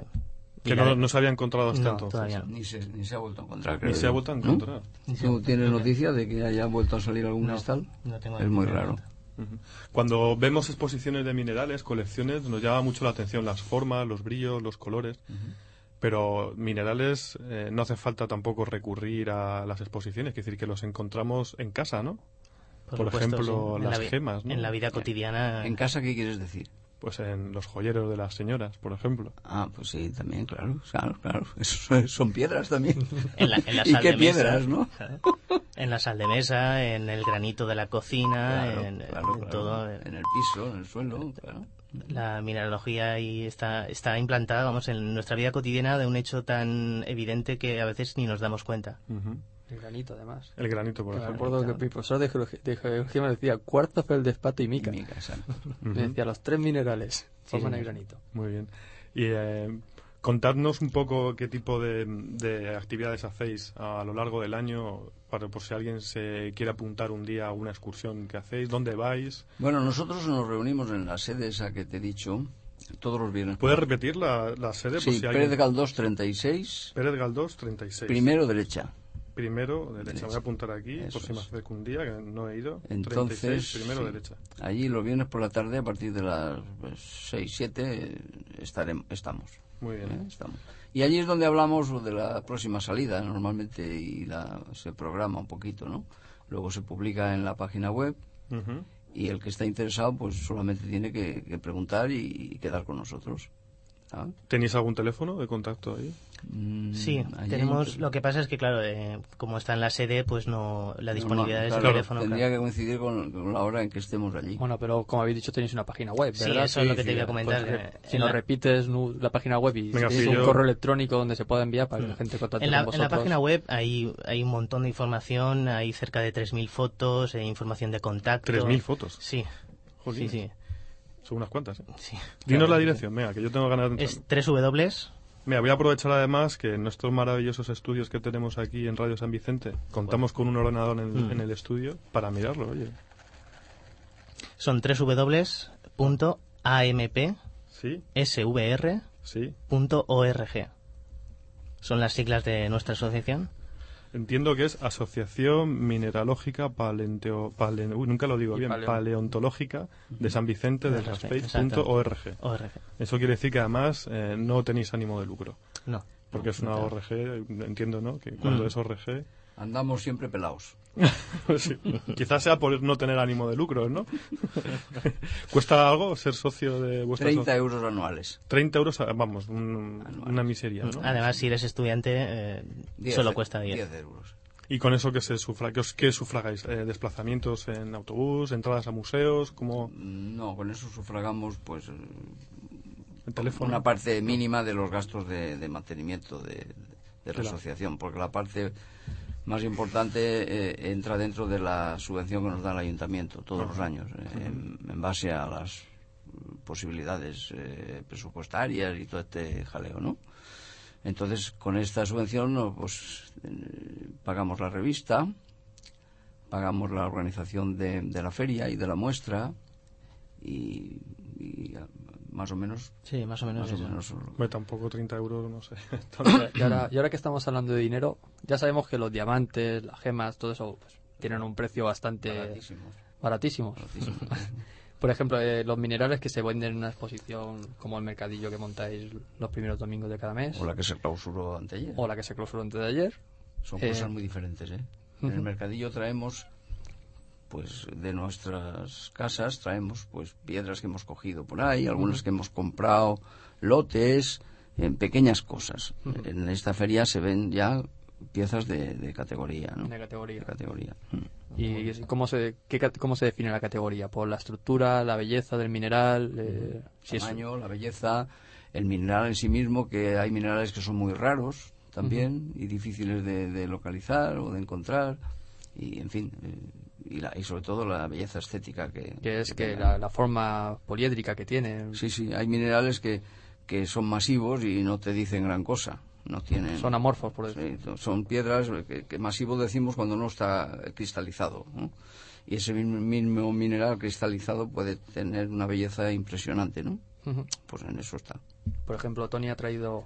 Que no, no se había encontrado hasta No, entonces. todavía no. Ni se, ni se ha vuelto a encontrar. Ni creo se ha vuelto a ¿No? encontrar. ¿Tú tienes noticia de que haya vuelto a salir algún No, cristal? no tengo es muy raro. Cuando vemos exposiciones de minerales, colecciones, nos llama mucho la atención las formas, los brillos, los colores. Pero minerales eh, no hace falta tampoco recurrir a las exposiciones, es decir, que los encontramos en casa, ¿no? Por, supuesto, ejemplo, sí. Las la gemas, ¿no? En la vida cotidiana. ¿En casa qué quieres decir? Pues en los joyeros de las señoras, por ejemplo. Ah, pues sí, también, claro, claro, claro. <laughs> Eso son piedras también. En la, en la <laughs> ¿Y sal qué de mesa, piedras, no? ¿sabes? En la sal de mesa, en el granito de la cocina, Claro, en, claro, en claro. todo. eh, En el piso, en el suelo, claro. La mineralogía ahí está, está implantada, vamos, en nuestra vida cotidiana de un hecho tan evidente que a veces ni nos damos cuenta. El granito, además. El granito, por Me ejemplo. acuerdo que mi profesor de geología, de geología me decía cuarzo, feldespato y mica. Mica. <laughs> Me decía los tres minerales forman sí. el granito. Muy bien. Y eh, contadnos un poco qué tipo de, de actividades hacéis a lo largo del año, para por si alguien se quiere apuntar un día a una excursión que hacéis, dónde vais. Bueno, nosotros nos reunimos en la sede esa que te he dicho, todos los viernes. ¿Puedes repetir la, la sede? por Sí, si Pérez alguien... Galdós 36, Pérez Galdós, 36. primero derecha. Primero derecha. Voy a apuntar aquí, Eso por si me acerco un día, que no he ido. Entonces, 36, primero sí. derecha. Allí los viernes por la tarde, a partir de las pues, 6, 7, estaremos, estamos. Muy bien. ¿eh? estamos. Y allí es donde hablamos de la próxima salida, normalmente, y la, se programa un poquito, ¿no? Luego se publica en la página web y el que está interesado, pues solamente tiene que, que preguntar y, y quedar con nosotros. ¿sabes? ¿Tenéis algún teléfono de contacto ahí? Mm, Sí, allí tenemos. hay- Lo que pasa es que, claro, eh, como está en la sede, pues no. La disponibilidad de ese claro, teléfono. Tendría claro. que coincidir con, con la hora en que estemos allí. Bueno, pero como habéis dicho, tenéis una página web, Sí, ¿verdad? eso es lo que te iba a sí, comentar. Pues, que si nos la- repites la página web y Venga, si sí, tienes un yo- correo electrónico donde se pueda enviar para que la gente contacte En la, con en la vosotros. página web hay, hay un montón de información, hay cerca de 3.000 fotos, eh, información de contacto. 3.000 fotos. Sí, Jolín. sí, sí. Son unas cuantas, ¿eh? sí. Dinos Claro, la sí. dirección, venga, que yo tengo ganas de entrar. Es www. Mira, voy a aprovechar además que en nuestros maravillosos estudios que tenemos aquí en Radio San Vicente contamos con un ordenador en, Mm. en el estudio para mirarlo, oye. Son www.ampsvr.org. Sí, sí. Son las siglas de nuestra asociación. Entiendo que es Asociación Mineralógica Palenteo, pale- uy, nunca lo digo bien, paleo- Paleontológica de San Vicente del RG, Raspeig.org. ORG. Eso quiere decir que además eh, no tenéis ánimo de lucro, No. porque es una ORG, entiendo, ¿no? Que cuando Mm. es ORG, Andamos siempre pelados. <laughs> sí, quizás sea por no tener ánimo de lucro, ¿no? <laughs> ¿Cuesta algo ser socio de vuestra 30 asociación? euros anuales. 30 euros, ah, vamos, un- una miseria, ¿no? Además, si eres estudiante, eh, 10 solo e- cuesta 10. 10 euros. ¿Y con eso qué se sufra, qué, os- qué sufragáis? Eh, ¿Desplazamientos en autobús, entradas a museos, como No, con eso sufragamos pues eh, el teléfono? una parte mínima de los gastos de, de mantenimiento de, de la Claro. asociación, porque la parte más importante eh, entra dentro de la subvención que nos da el ayuntamiento todos los años, eh, en, en base a las posibilidades eh, presupuestarias y todo este jaleo, ¿no? Entonces, con esta subvención, no, pues eh, pagamos la revista, pagamos la organización de, de la feria y de la muestra y, y, más o menos, Sí, más o menos. más o eso. menos Hombre, tampoco 30 euros, no <laughs> <coughs> sé. Y ahora, y ahora que estamos hablando de dinero, ya sabemos que los diamantes, las gemas, todo eso pues, tienen un precio bastante baratísimos, baratísimo. baratísimos. <laughs> Por ejemplo, eh, los minerales que se venden en una exposición como el mercadillo que montáis los primeros domingos de cada mes, o la que se clausuró anteayer. o la que se clausuró antes de ayer. Son Eh, cosas muy diferentes, ¿eh? En el mercadillo traemos, pues, de nuestras casas traemos, pues, piedras que hemos cogido por ahí, algunas que hemos comprado, lotes, en pequeñas cosas. En esta feria se ven ya piezas de, de categoría, ¿no? De categoría. De categoría. ¿Y cómo se, qué cómo se define la categoría? ¿Por la estructura, la belleza del mineral? Eh, si es- tamaño, la belleza, el mineral en sí mismo, que hay minerales que son muy raros también y difíciles de, de localizar o de encontrar y en fin eh, y, la- y sobre todo la belleza estética que, que es que tengan. la, la forma poliédrica que tiene. sí sí hay minerales que, que son masivos y no te dicen gran cosa no tienen Son amorfos, por decir. Sí, son piedras que, que masivo decimos cuando no está cristalizado ¿no? y ese mismo, mineral cristalizado puede tener una belleza impresionante no Ujú. pues en eso está Por ejemplo, Tony ha traído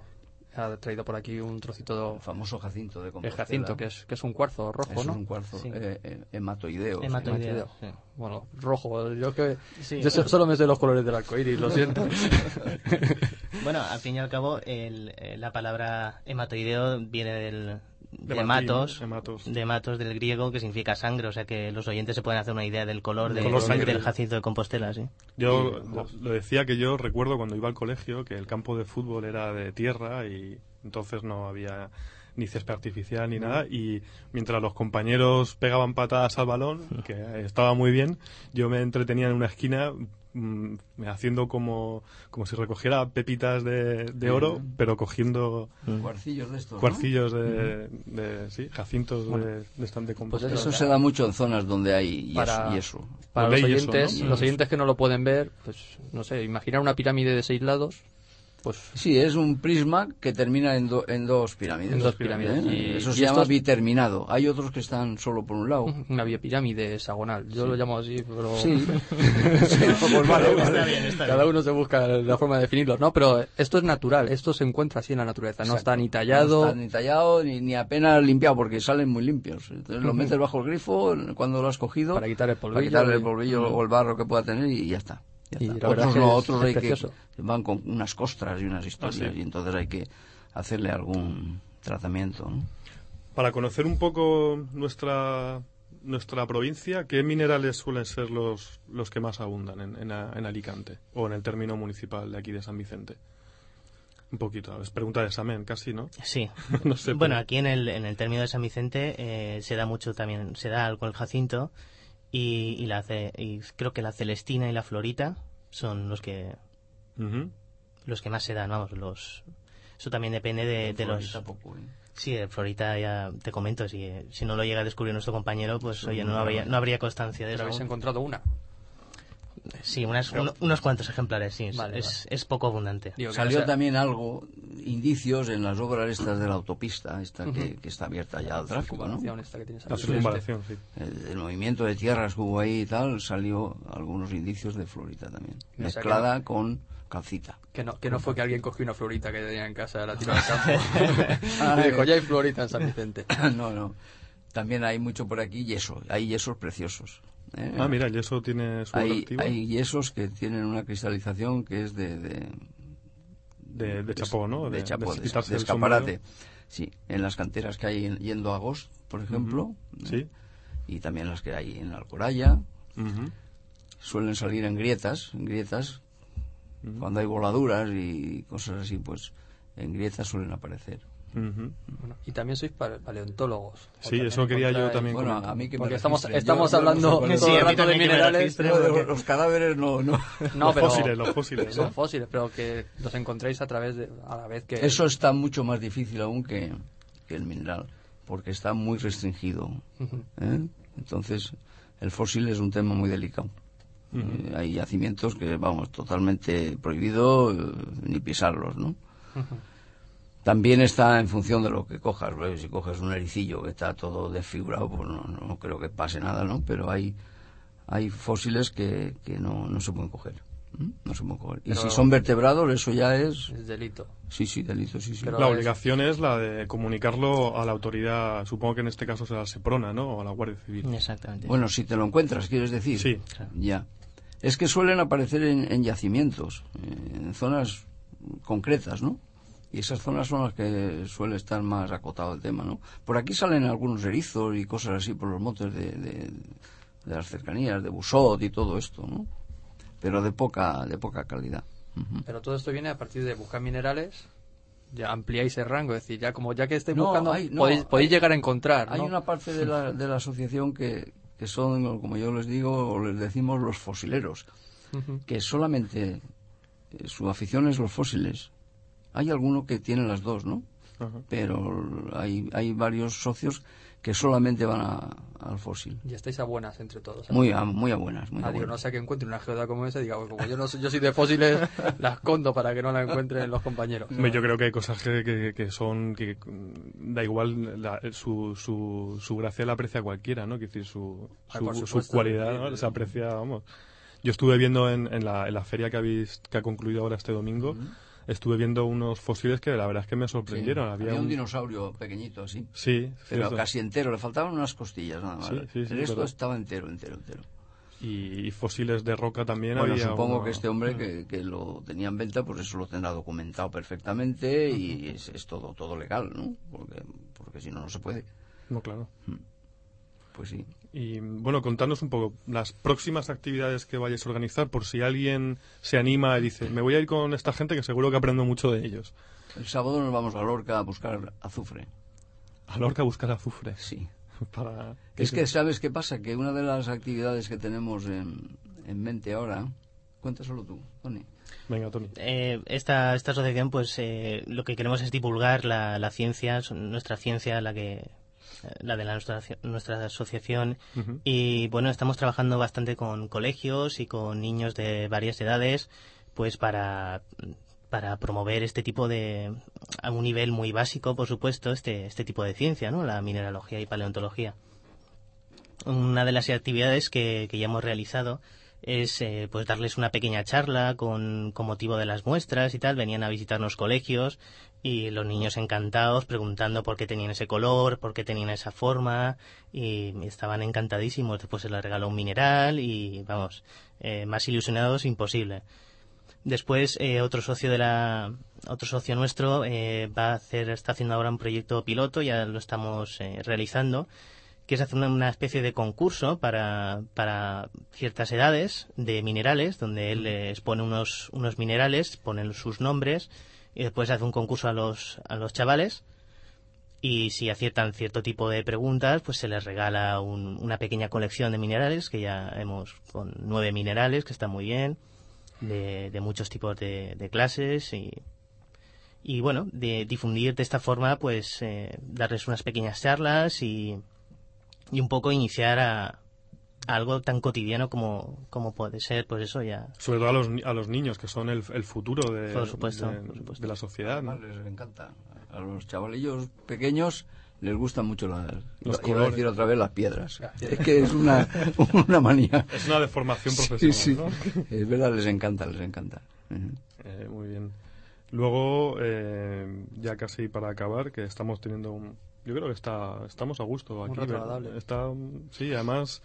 ha traído por aquí un trocito el famoso jacinto de Compostela. jacinto, que es, que es un cuarzo rojo, ¿no? es un cuarzo Sí. eh, eh, hematoideo. Hematoideo. sí. Bueno, rojo. Yo que Sí. yo so- solo me sé los colores del arco iris, lo siento. <laughs> Bueno, al fin y al cabo, el- eh, la palabra hematoideo viene del, de, latín, matos, de matos. Del griego que significa sangre, o sea que los oyentes se pueden hacer una idea del color, de- Color sangre. del jacinto de Compostela, sí. Yo lo- lo decía que yo recuerdo cuando iba al colegio que el campo de fútbol era de tierra y entonces no había ni césped artificial ni nada. Y mientras los compañeros pegaban patadas al balón, que estaba muy bien, yo me entretenía en una esquina mm, haciendo como, como si recogiera pepitas de, de oro, pero cogiendo Cuarcillos de estos. ¿no? cuarcillos de, de- sí, jacintos de, de estante Pues Compostela. Eso se da mucho en zonas donde hay yeso. Para- yeso. Para los yeso, oyentes, ¿no? los oyentes que no lo pueden ver, pues no sé, imaginar una pirámide de seis lados, pues Sí, es un prisma que termina en, do- en dos pirámides. En dos pirámides. ¿eh? Y- Eso y se llama estos- biterminado. Hay otros que están solo por un lado. <laughs> una bipirámide hexagonal. Yo lo llamo así, pero Sí. <laughs> Sí, <laughs> pues vale, vale. cada uno se busca la forma de definirlo, ¿no? Pero esto es natural, esto se encuentra así en la naturaleza, no está ni tallado. No está ni tallado ni, ni apenas limpiado porque salen muy limpios. Entonces lo metes bajo el grifo cuando lo has cogido. Para quitar el polvillo Para quitarle el y- polvillo o el barro que pueda tener y ya está. Y Otros no, otros hay que van con unas costras y unas historias sí. y entonces hay que hacerle algún tratamiento. ¿no? Para conocer un poco nuestra nuestra provincia, ¿qué minerales suelen ser los, los que más abundan en, en, Alicante o en el término municipal de aquí de San Vicente? Un poquito, es pregunta de examen casi, ¿no? Sí. <laughs> No sé, bueno, pero- aquí en el, en el término de San Vicente eh, se da mucho también, se da con el jacinto y, y, la, ce- y creo que la celestina y la florita son los que los que más se dan, vamos, los eso también depende de, de los poco, ¿eh? Sí, de Florita ya te comento, si, si no lo llega a descubrir nuestro compañero, pues oye, no habría, no habría constancia de Pero eso. habéis encontrado una. Sí, unas- uno- unos cuantos ejemplares, sí, es- Vale, es, es poco abundante. Digo, Salió sea- también algo, indicios en las obras estas de la autopista, esta que, que está abierta ya al tráfico, ¿no? esta que tienes La circunvalación, sí. El, el movimiento de tierras que hubo ahí y tal, salió algunos indicios de florita también, O sea que mezclada con calcita. Que no, que no fue que alguien cogió una florita que tenía en casa, la tiró al campo. y <laughs> <laughs> dijo, ya hay florita en San Vicente. <laughs> no, no. También hay mucho por aquí yeso, hay yesos preciosos. ¿Eh? Ah, mira, el yeso tiene su hay, activo hay yesos que tienen una cristalización que es de, de, de, de chapó, ¿no? de, chapó, de, quitarse de escaparate. Sí, en las canteras que hay en- yendo a Gos, por ejemplo, Sí. y también las que hay en Alcoraya, Ujú. suelen salir en grietas, en grietas, cuando hay voladuras y cosas así, pues en grietas suelen aparecer. Bueno, y también sois pale- paleontólogos. Sí, eso quería yo también Bueno, comentar. a mí que me Porque estamos, estamos Yo- yo no hablando todo Sí, el rato de minerales. Pero de los cadáveres no, no. <laughs> No, los pero fósiles, los fósiles. ¿no? son fósiles, pero que los encontráis a través de a la vez que Eso está mucho más difícil aún que, que el mineral, porque está muy restringido. ¿eh? Entonces, el fósil es un tema muy delicado. Eh, hay yacimientos que, vamos, totalmente prohibido eh, ni pisarlos, ¿no? También está en función de lo que cojas. ¿ves? Si coges un ericillo que está todo desfigurado, pues no, no creo que pase nada, ¿no? Pero hay, hay fósiles que, que no, no se pueden coger. No se pueden coger. Y si son vertebrados, eso ya es... es delito. Sí, sí, delito, sí, sí. Pero- La es- obligación es la de comunicarlo a la autoridad, supongo que en este caso será la Seprona, ¿no? O a la Guardia Civil. Exactamente. Bueno, si te lo encuentras, quieres decir. Sí. Ya. Es que suelen aparecer en, en yacimientos, eh, en zonas concretas, ¿no? Y esas zonas son las que suele estar más acotado el tema, ¿no? Por aquí salen algunos erizos y cosas así por los montes de, de, de las cercanías, de Busot y todo esto, ¿no? Pero de poca, de poca calidad. Pero todo esto viene a partir de buscar minerales, ya ampliáis el rango, es decir, ya como ya que estáis No, buscando, hay- no, podéis, podéis hay- llegar a encontrar, Hay una parte de la, de la asociación que, que son, como yo les digo, o les decimos los fosileros, que solamente eh, su afición es los fósiles. Hay alguno que tiene las dos, ¿no? Ajá. Pero hay, hay varios socios que solamente van a- al fósil. Y estáis a buenas entre todos. ¿eh? Muy a, muy a buenas, muy a Ah, digo, no sea que encuentre una geoda como esa y diga, "Pues como yo no soy, yo soy de fósiles, <laughs> la escondo para que no la encuentren los compañeros. Yo creo que hay cosas que, que- que son que da igual la- su, su, su gracia la aprecia cualquiera, ¿no? Que decir su, su, supuesto. cualidad ¿no? se aprecia, vamos. Yo estuve viendo en, en, la, en la feria que habéis que ha concluido ahora este domingo, estuve viendo unos fósiles que la verdad es que me Sí. sorprendieron. Había, Había un un- dinosaurio pequeñito, así. Sí, Pero cierto. casi entero, le faltaban unas costillas nada más. Sí, sí, sí, el resto pero- estaba entero, entero, entero. y, fósiles de roca también bueno, había supongo uno- que este hombre que, que lo tenía en venta, pues eso lo tendrá documentado perfectamente y es, es todo todo legal, ¿no? Porque, porque si no, no se puede. No, claro. Pues sí. Y bueno, contanos un poco las próximas actividades que vayáis a organizar por si alguien se anima y dice, me voy a ir con esta gente que seguro que aprendo mucho de ellos. El sábado nos vamos a Lorca a buscar azufre. A Lorca a buscar azufre. Sí. <laughs> Para... Es que, ¿sabes qué pasa? Que una de las actividades que tenemos en, en mente ahora... Cuéntaselo tú, Tony. Venga, Tony. Eh, esta, esta asociación, pues eh, lo que queremos es divulgar la, la ciencia, nuestra ciencia, la que la de la nuestra, nuestra asociación. Y bueno, estamos trabajando bastante con colegios y con niños de varias edades, pues para, para promover este tipo de, a un nivel muy básico, por supuesto, este, este tipo de ciencia, ¿no? La mineralogía y paleontología. Una de las actividades que, que ya hemos realizado es eh, pues darles una pequeña charla con, con motivo de las muestras y tal. Venían a visitarnos colegios y los niños encantados preguntando por qué tenían ese color, por qué tenían esa forma y estaban encantadísimos. Después se les regaló un mineral y vamos, eh, más ilusionados imposible. Después eh, otro socio de la otro socio nuestro eh, va a hacer está haciendo ahora un proyecto piloto ya lo estamos eh, realizando que es hacer una, especie de concurso para, para ciertas edades de minerales, donde él eh, expone unos, unos minerales, pone sus nombres, y después hace un concurso a los, a los chavales, y si aciertan cierto tipo de preguntas, pues se les regala un- una pequeña colección de minerales, que ya hemos con nueve minerales, que está muy bien, de, de muchos tipos de, de clases, y, y bueno, de difundir de esta forma, pues eh, darles unas pequeñas charlas y y un poco iniciar a, a algo tan cotidiano como, como puede ser, pues eso ya. Sobre todo a los, ni- a los niños, que son el, el futuro de, Por supuesto, de, por supuesto. de la sociedad. ¿no? Les encanta. A los chavalillos pequeños les gustan mucho las, Los iba a decir otra vez las piedras. Es que es una, <laughs> una manía. Es una deformación Sí, profesional, sí. ¿no? <laughs> Es verdad, les encanta, les encanta. Eh, muy bien. Luego, eh, ya casi para acabar, que estamos teniendo un... Yo creo que está, estamos a gusto aquí. Está, sí, además,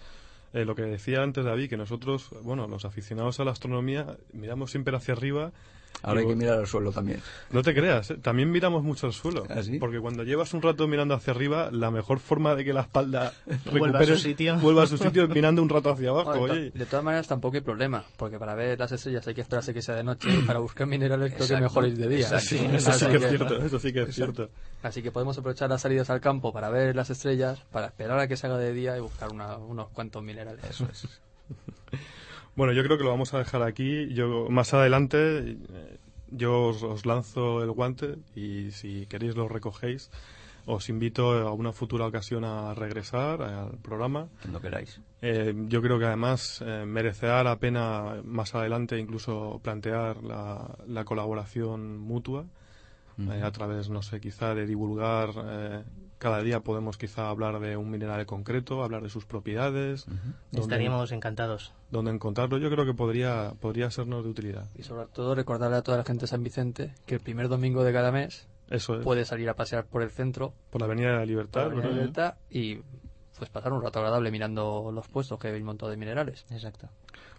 eh, lo que decía antes David, que nosotros, bueno, los aficionados a la astronomía, miramos siempre hacia arriba. Ahora y hay que mirar al suelo también. No te creas, ¿eh? también miramos mucho al suelo. ¿Ah, sí? Porque cuando llevas un rato mirando hacia arriba, la mejor forma de que la espalda <laughs> Vuelva a su recupere- sitio. <laughs> vuelva a su sitio es mirando un rato hacia abajo. Bueno, oye. de todas maneras tampoco hay problema, porque para ver las estrellas hay que esperarse que sea de noche y para buscar minerales creo que mejor ir de día. Exacto. Sí, Sí, eso sí Así que es cierto, eso sí que es cierto. Así que podemos aprovechar las salidas al campo para ver las estrellas, para esperar a que se haga de día y buscar una- unos cuantos minerales. Eso es. <laughs> Bueno, yo creo que lo vamos a dejar aquí. Yo más adelante eh, yo os, os lanzo el guante y si queréis lo recogéis. Os invito a una futura ocasión a regresar al programa. Cuando queráis. Eh, yo creo que además eh, merecerá la pena más adelante incluso plantear la, la colaboración mutua eh, a través, no sé, quizá de divulgar. Cada día podemos quizá hablar de un mineral concreto, hablar de sus propiedades, Estaríamos encantados. dónde encontrarlo. Yo creo que podría, podría sernos de utilidad. Y sobre todo recordarle a toda la gente de San Vicente que el primer domingo de cada mes Eso es. puede salir a pasear por el centro, Por la Avenida de la Libertad. por la ¿verdad? Libertad, y pues pasar un rato agradable mirando los puestos que hay un montón de minerales. Exacto.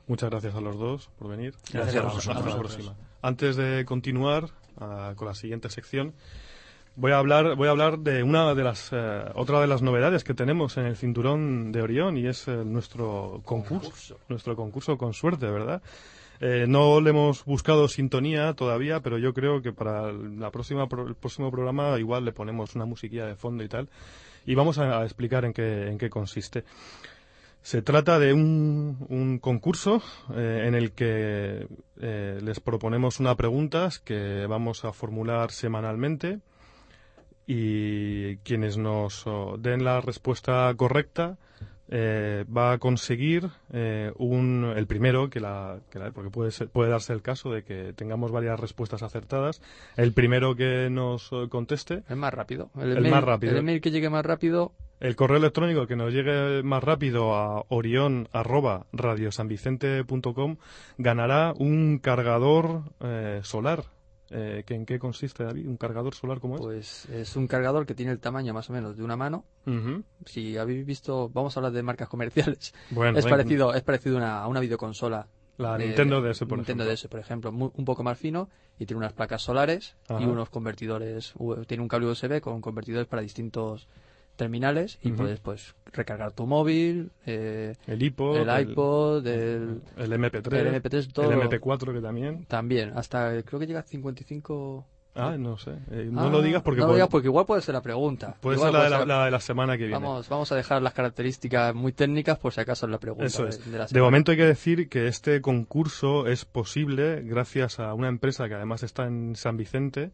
Muchas gracias a los dos por venir. Gracias a Hasta vosotros. la próxima. Antes de continuar ah, con la siguiente sección, voy a hablar, voy a hablar de una de las, eh, otra de las novedades que tenemos en el cinturón de Orión y es eh, nuestro concurso, nuestro concurso con suerte, ¿verdad? Eh, no le hemos buscado sintonía todavía, pero yo creo que para la próxima el próximo programa igual le ponemos una musiquilla de fondo y tal. Y vamos a, a explicar en qué, en qué consiste. Se trata de un, un concurso eh, en el que eh, les proponemos unas preguntas que vamos a formular semanalmente y quienes nos den la respuesta correcta eh, va a conseguir eh, un, el primero que la, que la- porque puede ser- puede darse el caso de que tengamos varias respuestas acertadas el primero que nos eh, conteste El más rápido. El email- más rápido. El email que llegue más rápido el correo electrónico que nos llegue más rápido a orion@radiosanvicente.com ganará un cargador eh, solar Eh, ¿que ¿En qué consiste, David? ¿Un cargador solar como es? Pues es un cargador que tiene el tamaño más o menos de una mano. Si habéis visto, vamos a hablar de marcas comerciales. <laughs> Bueno, es parecido, es parecido a una, videoconsola. La de- Nintendo DS, por Nintendo ejemplo. DS, por ejemplo, un poco más fino y tiene unas placas solares Ajá. y unos convertidores. Tiene un cable USB con convertidores para distintos terminales y Ujú. puedes pues recargar tu móvil, eh, El iPod, el iPod, el, el MP3, el MP3, todo. el MP4 que también. También, hasta creo que llega a 55. Ah, no sé. Eh, no Ah, lo digas porque no lo digas porque igual puede ser la pregunta. puede Igual ser la de puede la, ser- la de la semana que viene. Vamos, vamos a dejar las características muy técnicas por si acaso es la pregunta. Eso de- es. de la De semana. momento hay que decir que este concurso es posible gracias a una empresa que además está en San Vicente,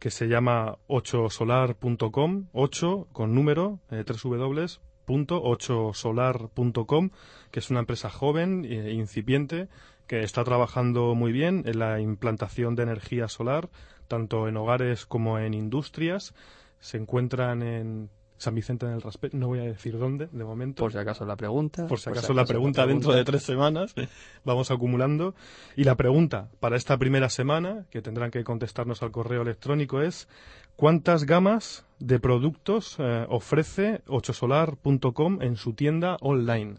que se llama 8solar.com, 8 con número, eh, 3w.8solar.com, que es una empresa joven e incipiente que está trabajando muy bien en la implantación de energía solar, tanto en hogares como en industrias. Se encuentran en San Vicente del Raspeto, no voy a decir dónde de momento. Por si acaso la pregunta. Por si acaso la pregunta dentro de tres semanas, <laughs> vamos acumulando. Y la pregunta para esta primera semana, que tendrán que contestarnos al correo electrónico, es ¿cuántas gamas de productos eh, ofrece 8solar.com en su tienda online?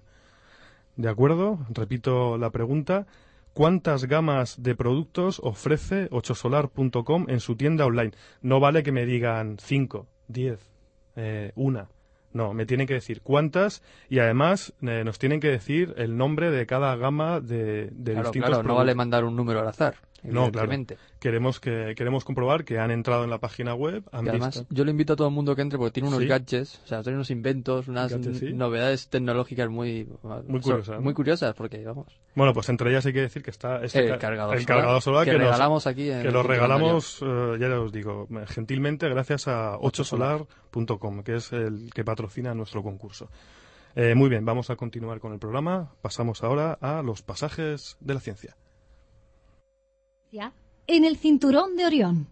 ¿De acuerdo? Repito la pregunta. ¿Cuántas gamas de productos ofrece 8solar.com en su tienda online? No vale que me digan 5, 10, eh, una. No, me tienen que decir cuántas y además eh, nos tienen que decir el nombre de cada gama de, de Claro, distintos claro, no vale mandar un número al azar. No, claro. Queremos que queremos comprobar que han entrado en la página web, han Y además, visto. yo le invito a todo el mundo que entre porque tiene unos Sí. gadgets, o sea, tiene unos inventos, unas Gadgets, sí. novedades tecnológicas muy, Muy curiosas, ¿no? muy curiosas, porque vamos, Bueno, pues entre ellas hay que decir que está este el ca- cargador el solar, cargador solar que, que, nos- regalamos aquí en que lo regalamos, eh, ya os digo, gentilmente gracias a 8solar.com, que es el que patrocina nuestro concurso. Eh, muy bien, vamos a continuar con el programa. Pasamos ahora a los pasajes de la ciencia. En el cinturón de Orión.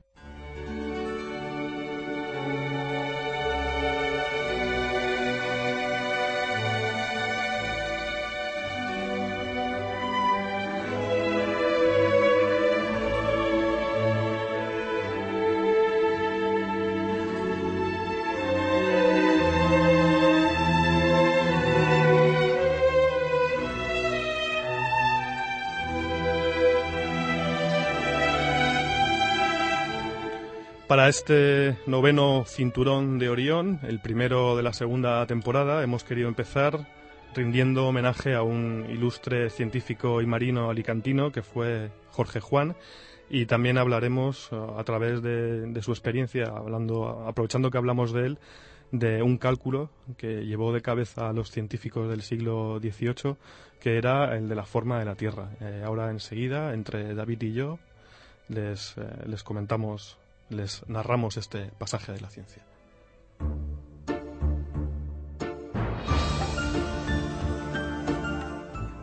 Para este noveno cinturón de Orión, el primero de la segunda temporada, hemos querido empezar rindiendo homenaje a un ilustre científico y marino alicantino que fue Jorge Juan y también hablaremos eh, a través de, su experiencia, aprovechando que hablamos de él, de un cálculo que llevó de cabeza a los científicos del siglo XVIII, que era el de la forma de la Tierra. Eh, ahora enseguida, entre David y yo, les, eh, les comentamos, les narramos este pasaje de la ciencia.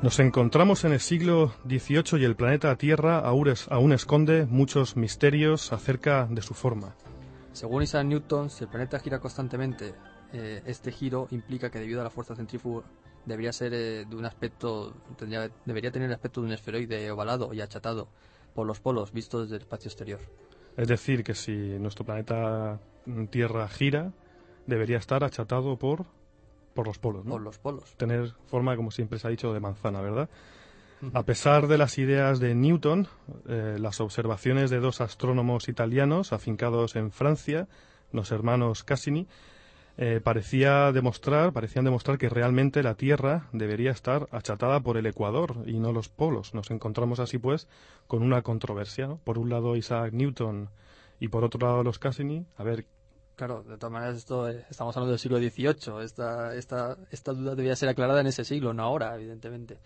Nos encontramos en el siglo XVIII y el planeta Tierra aún, es- aún esconde muchos misterios acerca de su forma. Según Isaac Newton, si el planeta gira constantemente, eh, este giro implica que debido a la fuerza centrífuga debería ser eh, de un aspecto, tendría- debería tener el aspecto de un esferoide ovalado y achatado por los polos vistos desde el espacio exterior. Es decir, que si nuestro planeta mm, Tierra gira, debería estar achatado por, por los polos, ¿no? Por los polos. Tener forma, como siempre se ha dicho, de manzana, ¿verdad? A pesar de las ideas de Newton, eh, las observaciones de dos astrónomos italianos afincados en Francia, los hermanos Cassini, eh, parecía demostrar, parecían demostrar que realmente la Tierra debería estar achatada por el ecuador y no los polos. Nos encontramos así, pues, con una controversia. ¿no? Por un lado Isaac Newton y por otro lado los Cassini. A ver, Claro, de todas maneras esto eh, estamos hablando del siglo XVIII. Esta, esta, esta duda debía ser aclarada en ese siglo, no ahora, evidentemente.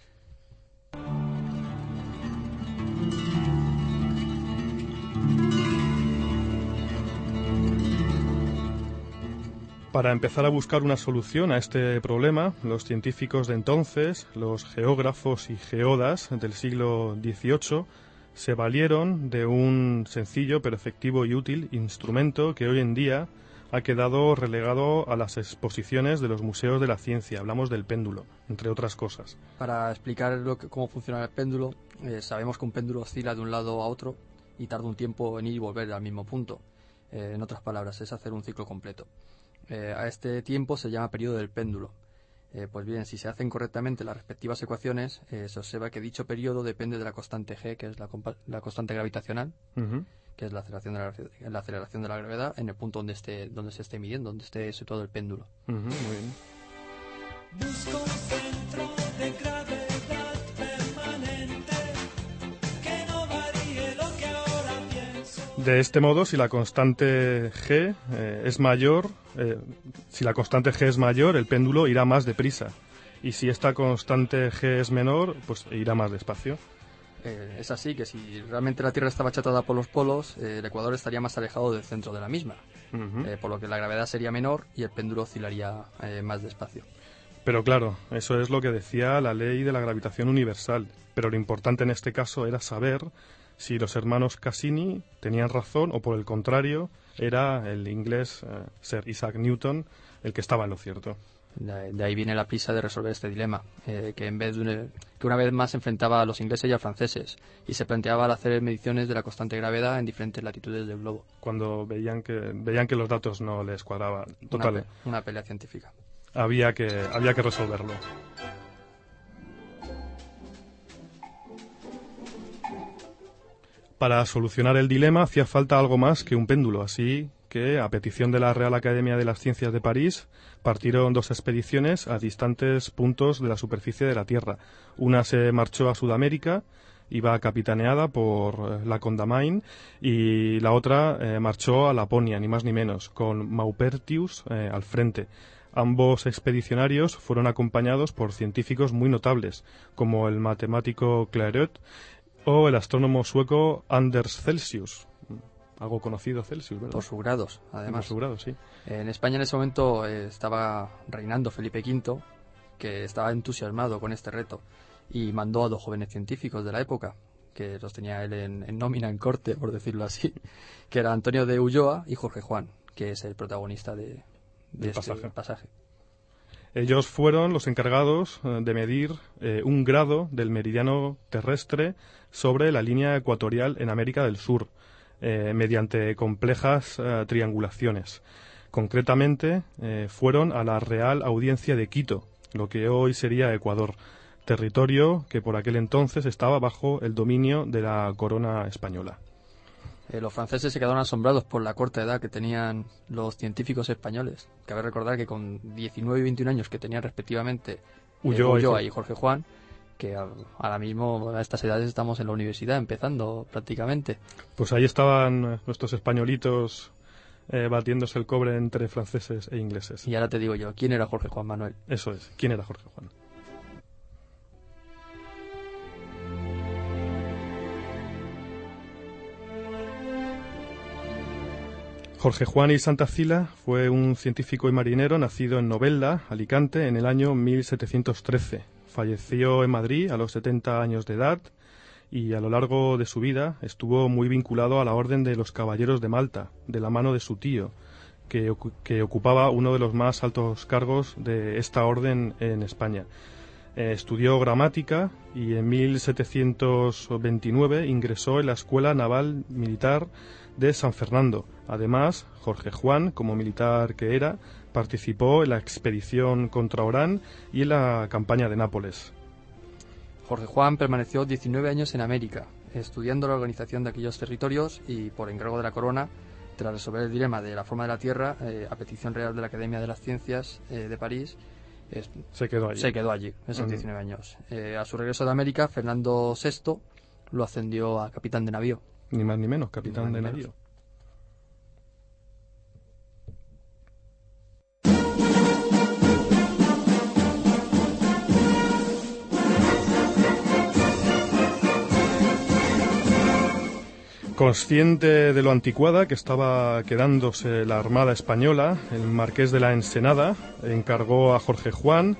Para empezar a buscar una solución a este problema, los científicos de entonces, los geógrafos y geodas del siglo XVIII, se valieron de un sencillo pero efectivo y útil instrumento que hoy en día ha quedado relegado a las exposiciones de los museos de la ciencia. Hablamos del péndulo, entre otras cosas. Para explicar cómo funciona el péndulo, eh, sabemos que un péndulo oscila de un lado a otro y tarda un tiempo en ir y volver al mismo punto. Eh, en otras palabras, es hacer un ciclo completo. Eh, a este tiempo se llama periodo del péndulo. Eh, pues bien, si se hacen correctamente las respectivas ecuaciones, se observa que dicho periodo depende de la constante g, que es la, constante gravitacional, que es la aceleración, de la, la aceleración de la gravedad, en el punto donde, esté, donde se esté midiendo, donde esté situado el péndulo. Muy bien. De este modo, si la constante g eh, es mayor, eh, si la constante g es mayor, el péndulo irá más deprisa. Y si esta constante g es menor, pues irá más despacio. Eh, es así que si realmente la Tierra estaba achatada por los polos, el Ecuador estaría más alejado del centro de la misma, por lo que la gravedad sería menor y el péndulo oscilaría más despacio. Pero claro, eso es lo que decía la ley de la gravitación universal. Pero lo importante en este caso era saber si los hermanos Cassini tenían razón o por el contrario era el inglés eh, Sir Isaac Newton el que estaba en lo cierto. De, ahí viene la prisa de resolver este dilema, eh, que en vez de una, que una vez más enfrentaba a los ingleses y a los franceses y se planteaba al hacer mediciones de la constante gravedad en diferentes latitudes del globo. Cuando veían que veían que los datos no les cuadraban. Total. Una, una pelea científica. Había que había que resolverlo. Para solucionar el dilema hacía falta algo más que un péndulo, así que, a petición de la Real Academia de las Ciencias de París, partieron dos expediciones a distantes puntos de la superficie de la Tierra. Una se marchó a Sudamérica, iba capitaneada por eh, la Condamine, y la otra eh, marchó a Laponia, ni más ni menos, con Maupertius eh, al frente. Ambos expedicionarios fueron acompañados por científicos muy notables, como el matemático Clairaut o el astrónomo sueco Anders Celsius. Algo conocido Celsius, ¿verdad? Por sus grados, además. Por sí. En España en ese momento eh, estaba reinando Felipe V, que estaba entusiasmado con este reto, y mandó a dos jóvenes científicos de la época, que los tenía él en, nómina en corte, por decirlo así, que era Antonio de Ulloa y Jorge Juan, que es el protagonista de, este pasaje. Ellos fueron los encargados eh, de medir eh, un grado del meridiano terrestre sobre la línea ecuatorial en América del Sur, eh, mediante complejas triangulaciones. Concretamente, fueron a la Real Audiencia de Quito, lo que hoy sería Ecuador, territorio que por aquel entonces estaba bajo el dominio de la corona española. Eh, los franceses se quedaron asombrados por la corta edad que tenían los científicos españoles. Cabe recordar que con 19 y 21 años que tenían respectivamente eh, Ulloa, y Jorge Juan, que ahora mismo a estas edades estamos en la universidad empezando prácticamente. Pues ahí estaban nuestros españolitos eh, batiéndose el cobre entre franceses e ingleses. Y ahora te digo yo, ¿quién era Jorge Juan Manuel? Eso es, ¿quién era Jorge Juan? Jorge Juan y Santacila fue un científico y marinero nacido en Novelda, Alicante, en el año 1713. Falleció en Madrid a los 70 años de edad y a lo largo de su vida estuvo muy vinculado a la Orden de los Caballeros de Malta, de la mano de su tío, que, ocupaba uno de los más altos cargos de esta orden en España. Eh, estudió gramática y en 1729 ingresó en la Escuela Naval Militar de San Fernando. Además, Jorge Juan, como militar que era, participó en la expedición contra Orán y en la campaña de Nápoles. Jorge Juan permaneció 19 años en América, estudiando la organización de aquellos territorios y, por encargo de la corona, tras resolver el dilema de la forma de la Tierra, eh, a petición real de la Academia de las Ciencias eh, de París, se quedó allí. Se quedó allí, esos 19 años. Eh, a su regreso de América, Fernando VI lo ascendió a capitán de navío. Ni más ni menos, capitán de navío. Consciente de lo anticuada que estaba quedándose la Armada Española, el marqués de la Ensenada encargó a Jorge Juan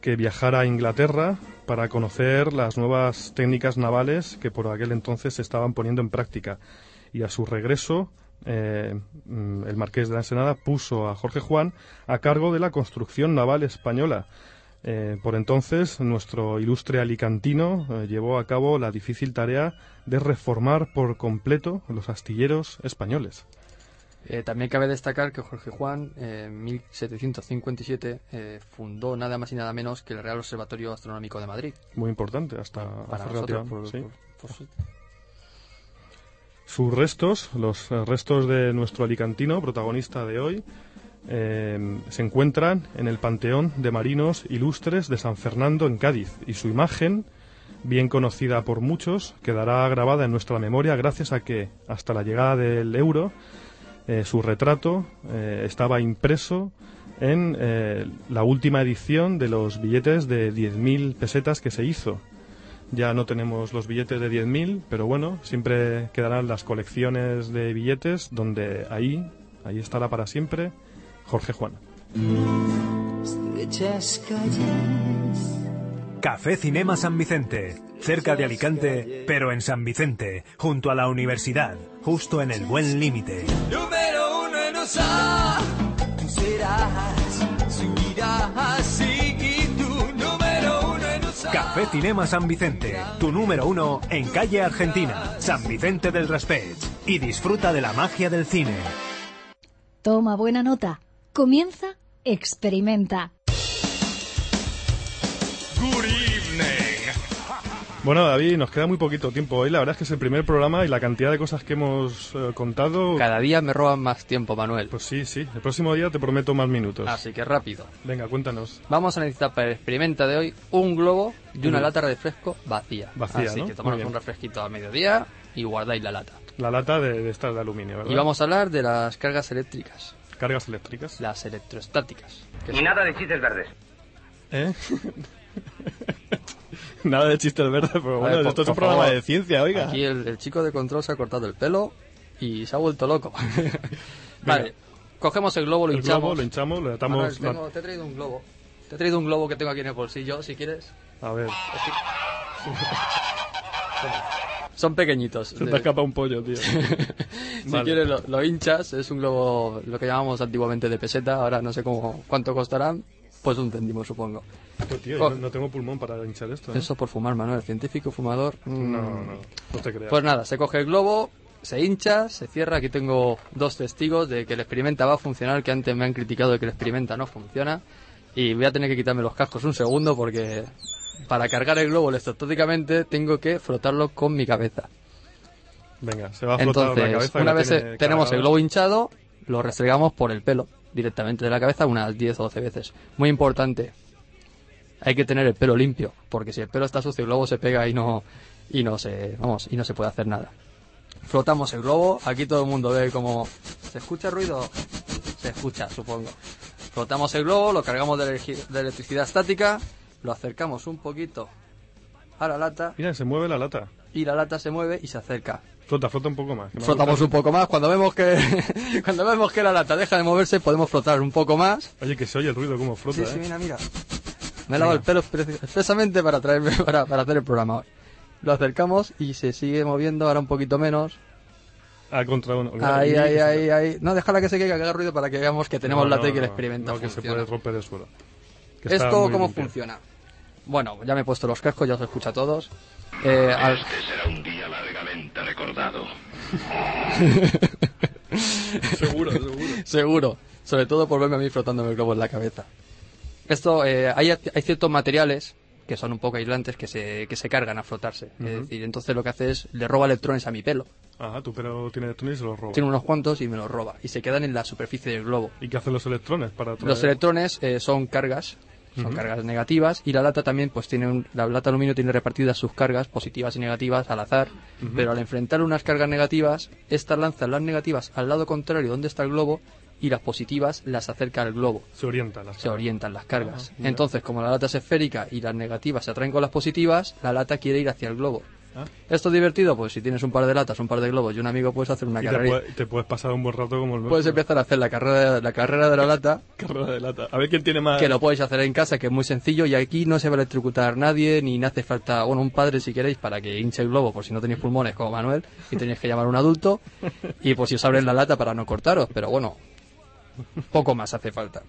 que viajara a Inglaterra para conocer las nuevas técnicas navales que por aquel entonces se estaban poniendo en práctica. Y a su regreso, eh, el marqués de la Ensenada puso a Jorge Juan a cargo de la construcción naval española, Eh, por entonces, nuestro ilustre alicantino eh, llevó a cabo la difícil tarea de reformar por completo los astilleros españoles. Eh, también cabe destacar que Jorge Juan, eh, en 1757, eh, fundó nada más y nada menos que el Real Observatorio Astronómico de Madrid. Muy importante, hasta Para hace nosotros, relativa- por- sí. por- por su- Sus restos, los restos de nuestro alicantino, protagonista de hoy, se encuentran en el Panteón de Marinos Ilustres de San Fernando en Cádiz y su imagen, bien conocida por muchos, quedará grabada en nuestra memoria gracias a que, hasta la llegada del euro, eh, su retrato eh, estaba impreso en eh, la última edición de los billetes de 10.000 pesetas que se hizo. Ya no tenemos los billetes de 10.000, pero bueno, siempre quedarán las colecciones de billetes donde ahí, ahí estará para siempre Jorge Juan. Café Cinema San Vicente, cerca de Alicante, pero en San Vicente, junto a la universidad, justo en el buen límite. Número uno en USA. Tú serás, subirás y tú número uno en USA. Café Cinema San Vicente, tu número uno en calle Argentina, San Vicente del Raspech. Y disfruta de la magia del cine. Toma buena nota. Comienza, experimenta. Bueno, David, nos queda muy poquito tiempo hoy. La verdad es que es el primer programa y la cantidad de cosas que hemos eh, contado. Cada día me roban más tiempo, Manuel. Pues sí, sí. El próximo día te prometo más minutos. Así que rápido. Venga, cuéntanos. Vamos a necesitar para el experimento de hoy un globo y una lata de refresco vacía. Vacía, Así ¿no? que bien. un refresquito a mediodía y guardáis la lata. La lata de, de estas de aluminio, ¿verdad? Y vamos a hablar de las cargas eléctricas, Cargas eléctricas. las electrostáticas. Y son- nada de chistes verdes. ¿Eh? <laughs> <laughs> Nada de chistes verdes, pero bueno, ver, esto es un programa favor. de ciencia, oiga. Aquí el, el chico de control se ha cortado el pelo y se ha vuelto loco. <laughs> vale, cogemos el globo, lo El hinchamos. globo lo hinchamos, le atamos... Tengo- te he traído un globo. Te he traído un globo que tengo aquí en el bolsillo, si quieres. A ver, <laughs> Son pequeñitos. se te De- escapa un pollo, tío. si Vale. quieres lo, lo hinchas, es un globo, lo que llamamos antiguamente de peseta, ahora no sé cómo, cuánto costarán, pues un céntimo supongo. Pues, tío, Oh. no, no tengo pulmón para hinchar esto. ¿eh? Eso por fumar, Manuel, científico, fumador. mm. No, no, no te creas. Pues nada, se coge el globo, se hincha, se cierra. Aquí tengo dos testigos de que el experimenta va a funcionar, que antes me han criticado de que el experimenta no funciona. Y voy a tener que quitarme los cascos un segundo porque para cargar el globo electrostáticamente tengo que frotarlo con mi cabeza. Venga, se va a flotar Entonces, la cabeza. que una vez tenemos el globo hinchado, lo restregamos por el pelo directamente de la cabeza unas 10 o 12 veces. Muy importante, hay que tener el pelo limpio, porque si el pelo está sucio, el globo se pega y no y no se, vamos, y no se puede hacer nada. Flotamos el globo, aquí todo el mundo ve como se escucha ruido, se escucha, supongo. Flotamos el globo, lo cargamos de, de electricidad estática, lo acercamos un poquito a la lata Mira, se mueve la lata. y la lata se mueve y se acerca. Flota, flota un poco más. Flotamos un poco más. Cuando vemos que <laughs> cuando vemos que la lata deja de moverse, podemos flotar un poco más. Oye, que se oye el ruido como flota, Sí, sí, ¿eh? mira, mira. Me he lavado el pelo expre- expresamente para traerme <laughs> para, para hacer el programa hoy. Lo acercamos y se sigue moviendo, ahora un poquito menos. Ah, contra uno. Ahí, ahí, ahí, ahí. No, déjala que se quede, que haga ruido para que veamos que tenemos No, la no, T y que el no, experimento no, que se funciona. puede romper el suelo. Que ¿Esto cómo limpio. funciona? Bueno, ya me he puesto los cascos, ya os escucha a todos. Eh, al- será un día recordado. <laughs> seguro, seguro. Seguro. Sobre todo por verme a mí frotándome el globo en la cabeza. Esto, eh, hay, hay ciertos materiales que son un poco aislantes que se, que se cargan a frotarse. Es decir, entonces lo que hace es le roba electrones a mi pelo. Ajá, tu pelo tiene electrones y se los roba. Tiene unos cuantos y me los roba. Y se quedan en la superficie del globo. ¿Y qué hacen los electrones para traer? Los electrones eh, son cargas, son cargas negativas y la lata también, pues tiene un- la lata de aluminio tiene repartidas sus cargas positivas y negativas al azar, pero al enfrentar unas cargas negativas, estas lanzan las negativas al lado contrario donde está el globo y las positivas las acerca al globo. Se orientan las Se orientan las cargas. Ah. Entonces, como la lata es esférica y las negativas se atraen con las positivas, la lata quiere ir hacia el globo. Ah. ¿Esto es divertido? Pues si tienes un par de latas, un par de globos y un amigo, puedes hacer una Y te, carrera. puede- te puedes pasar un buen rato como el Puedes empezar a hacer la carrera, la carrera de la lata <laughs> Carrera de lata. A ver quién tiene más. que lo podéis hacer en casa, que es muy sencillo y aquí no se va a electrocutar nadie, ni hace falta, bueno, un padre si queréis para que hinche el globo por si no tenéis pulmones como Manuel y tenéis que llamar a un adulto y pues si os abren la lata para no cortaros, pero bueno, Poco más hace falta.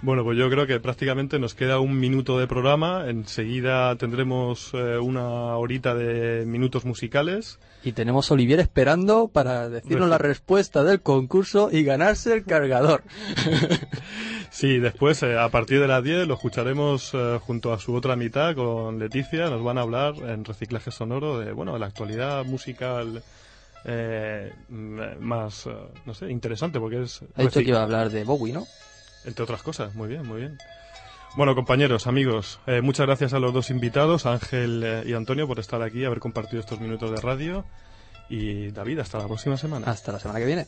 Bueno, pues yo creo que prácticamente nos queda un minuto de programa. Enseguida tendremos eh, una horita de minutos musicales. Y tenemos a Olivier esperando para decirnos la respuesta del concurso y ganarse el cargador. <laughs> Sí, después, eh, a partir de las 10, lo escucharemos eh, junto a su otra mitad con Leticia. Nos van a hablar en reciclaje sonoro de, bueno, de la actualidad musical eh, más, no sé, interesante porque es... Ha dicho que iba a hablar de Bowie, ¿no? Entre otras cosas, muy bien, muy bien. Bueno, compañeros, amigos, eh, muchas gracias a los dos invitados, Ángel eh, y Antonio, por estar aquí, haber compartido estos minutos de radio. Y David, hasta la próxima semana. Hasta la semana que viene.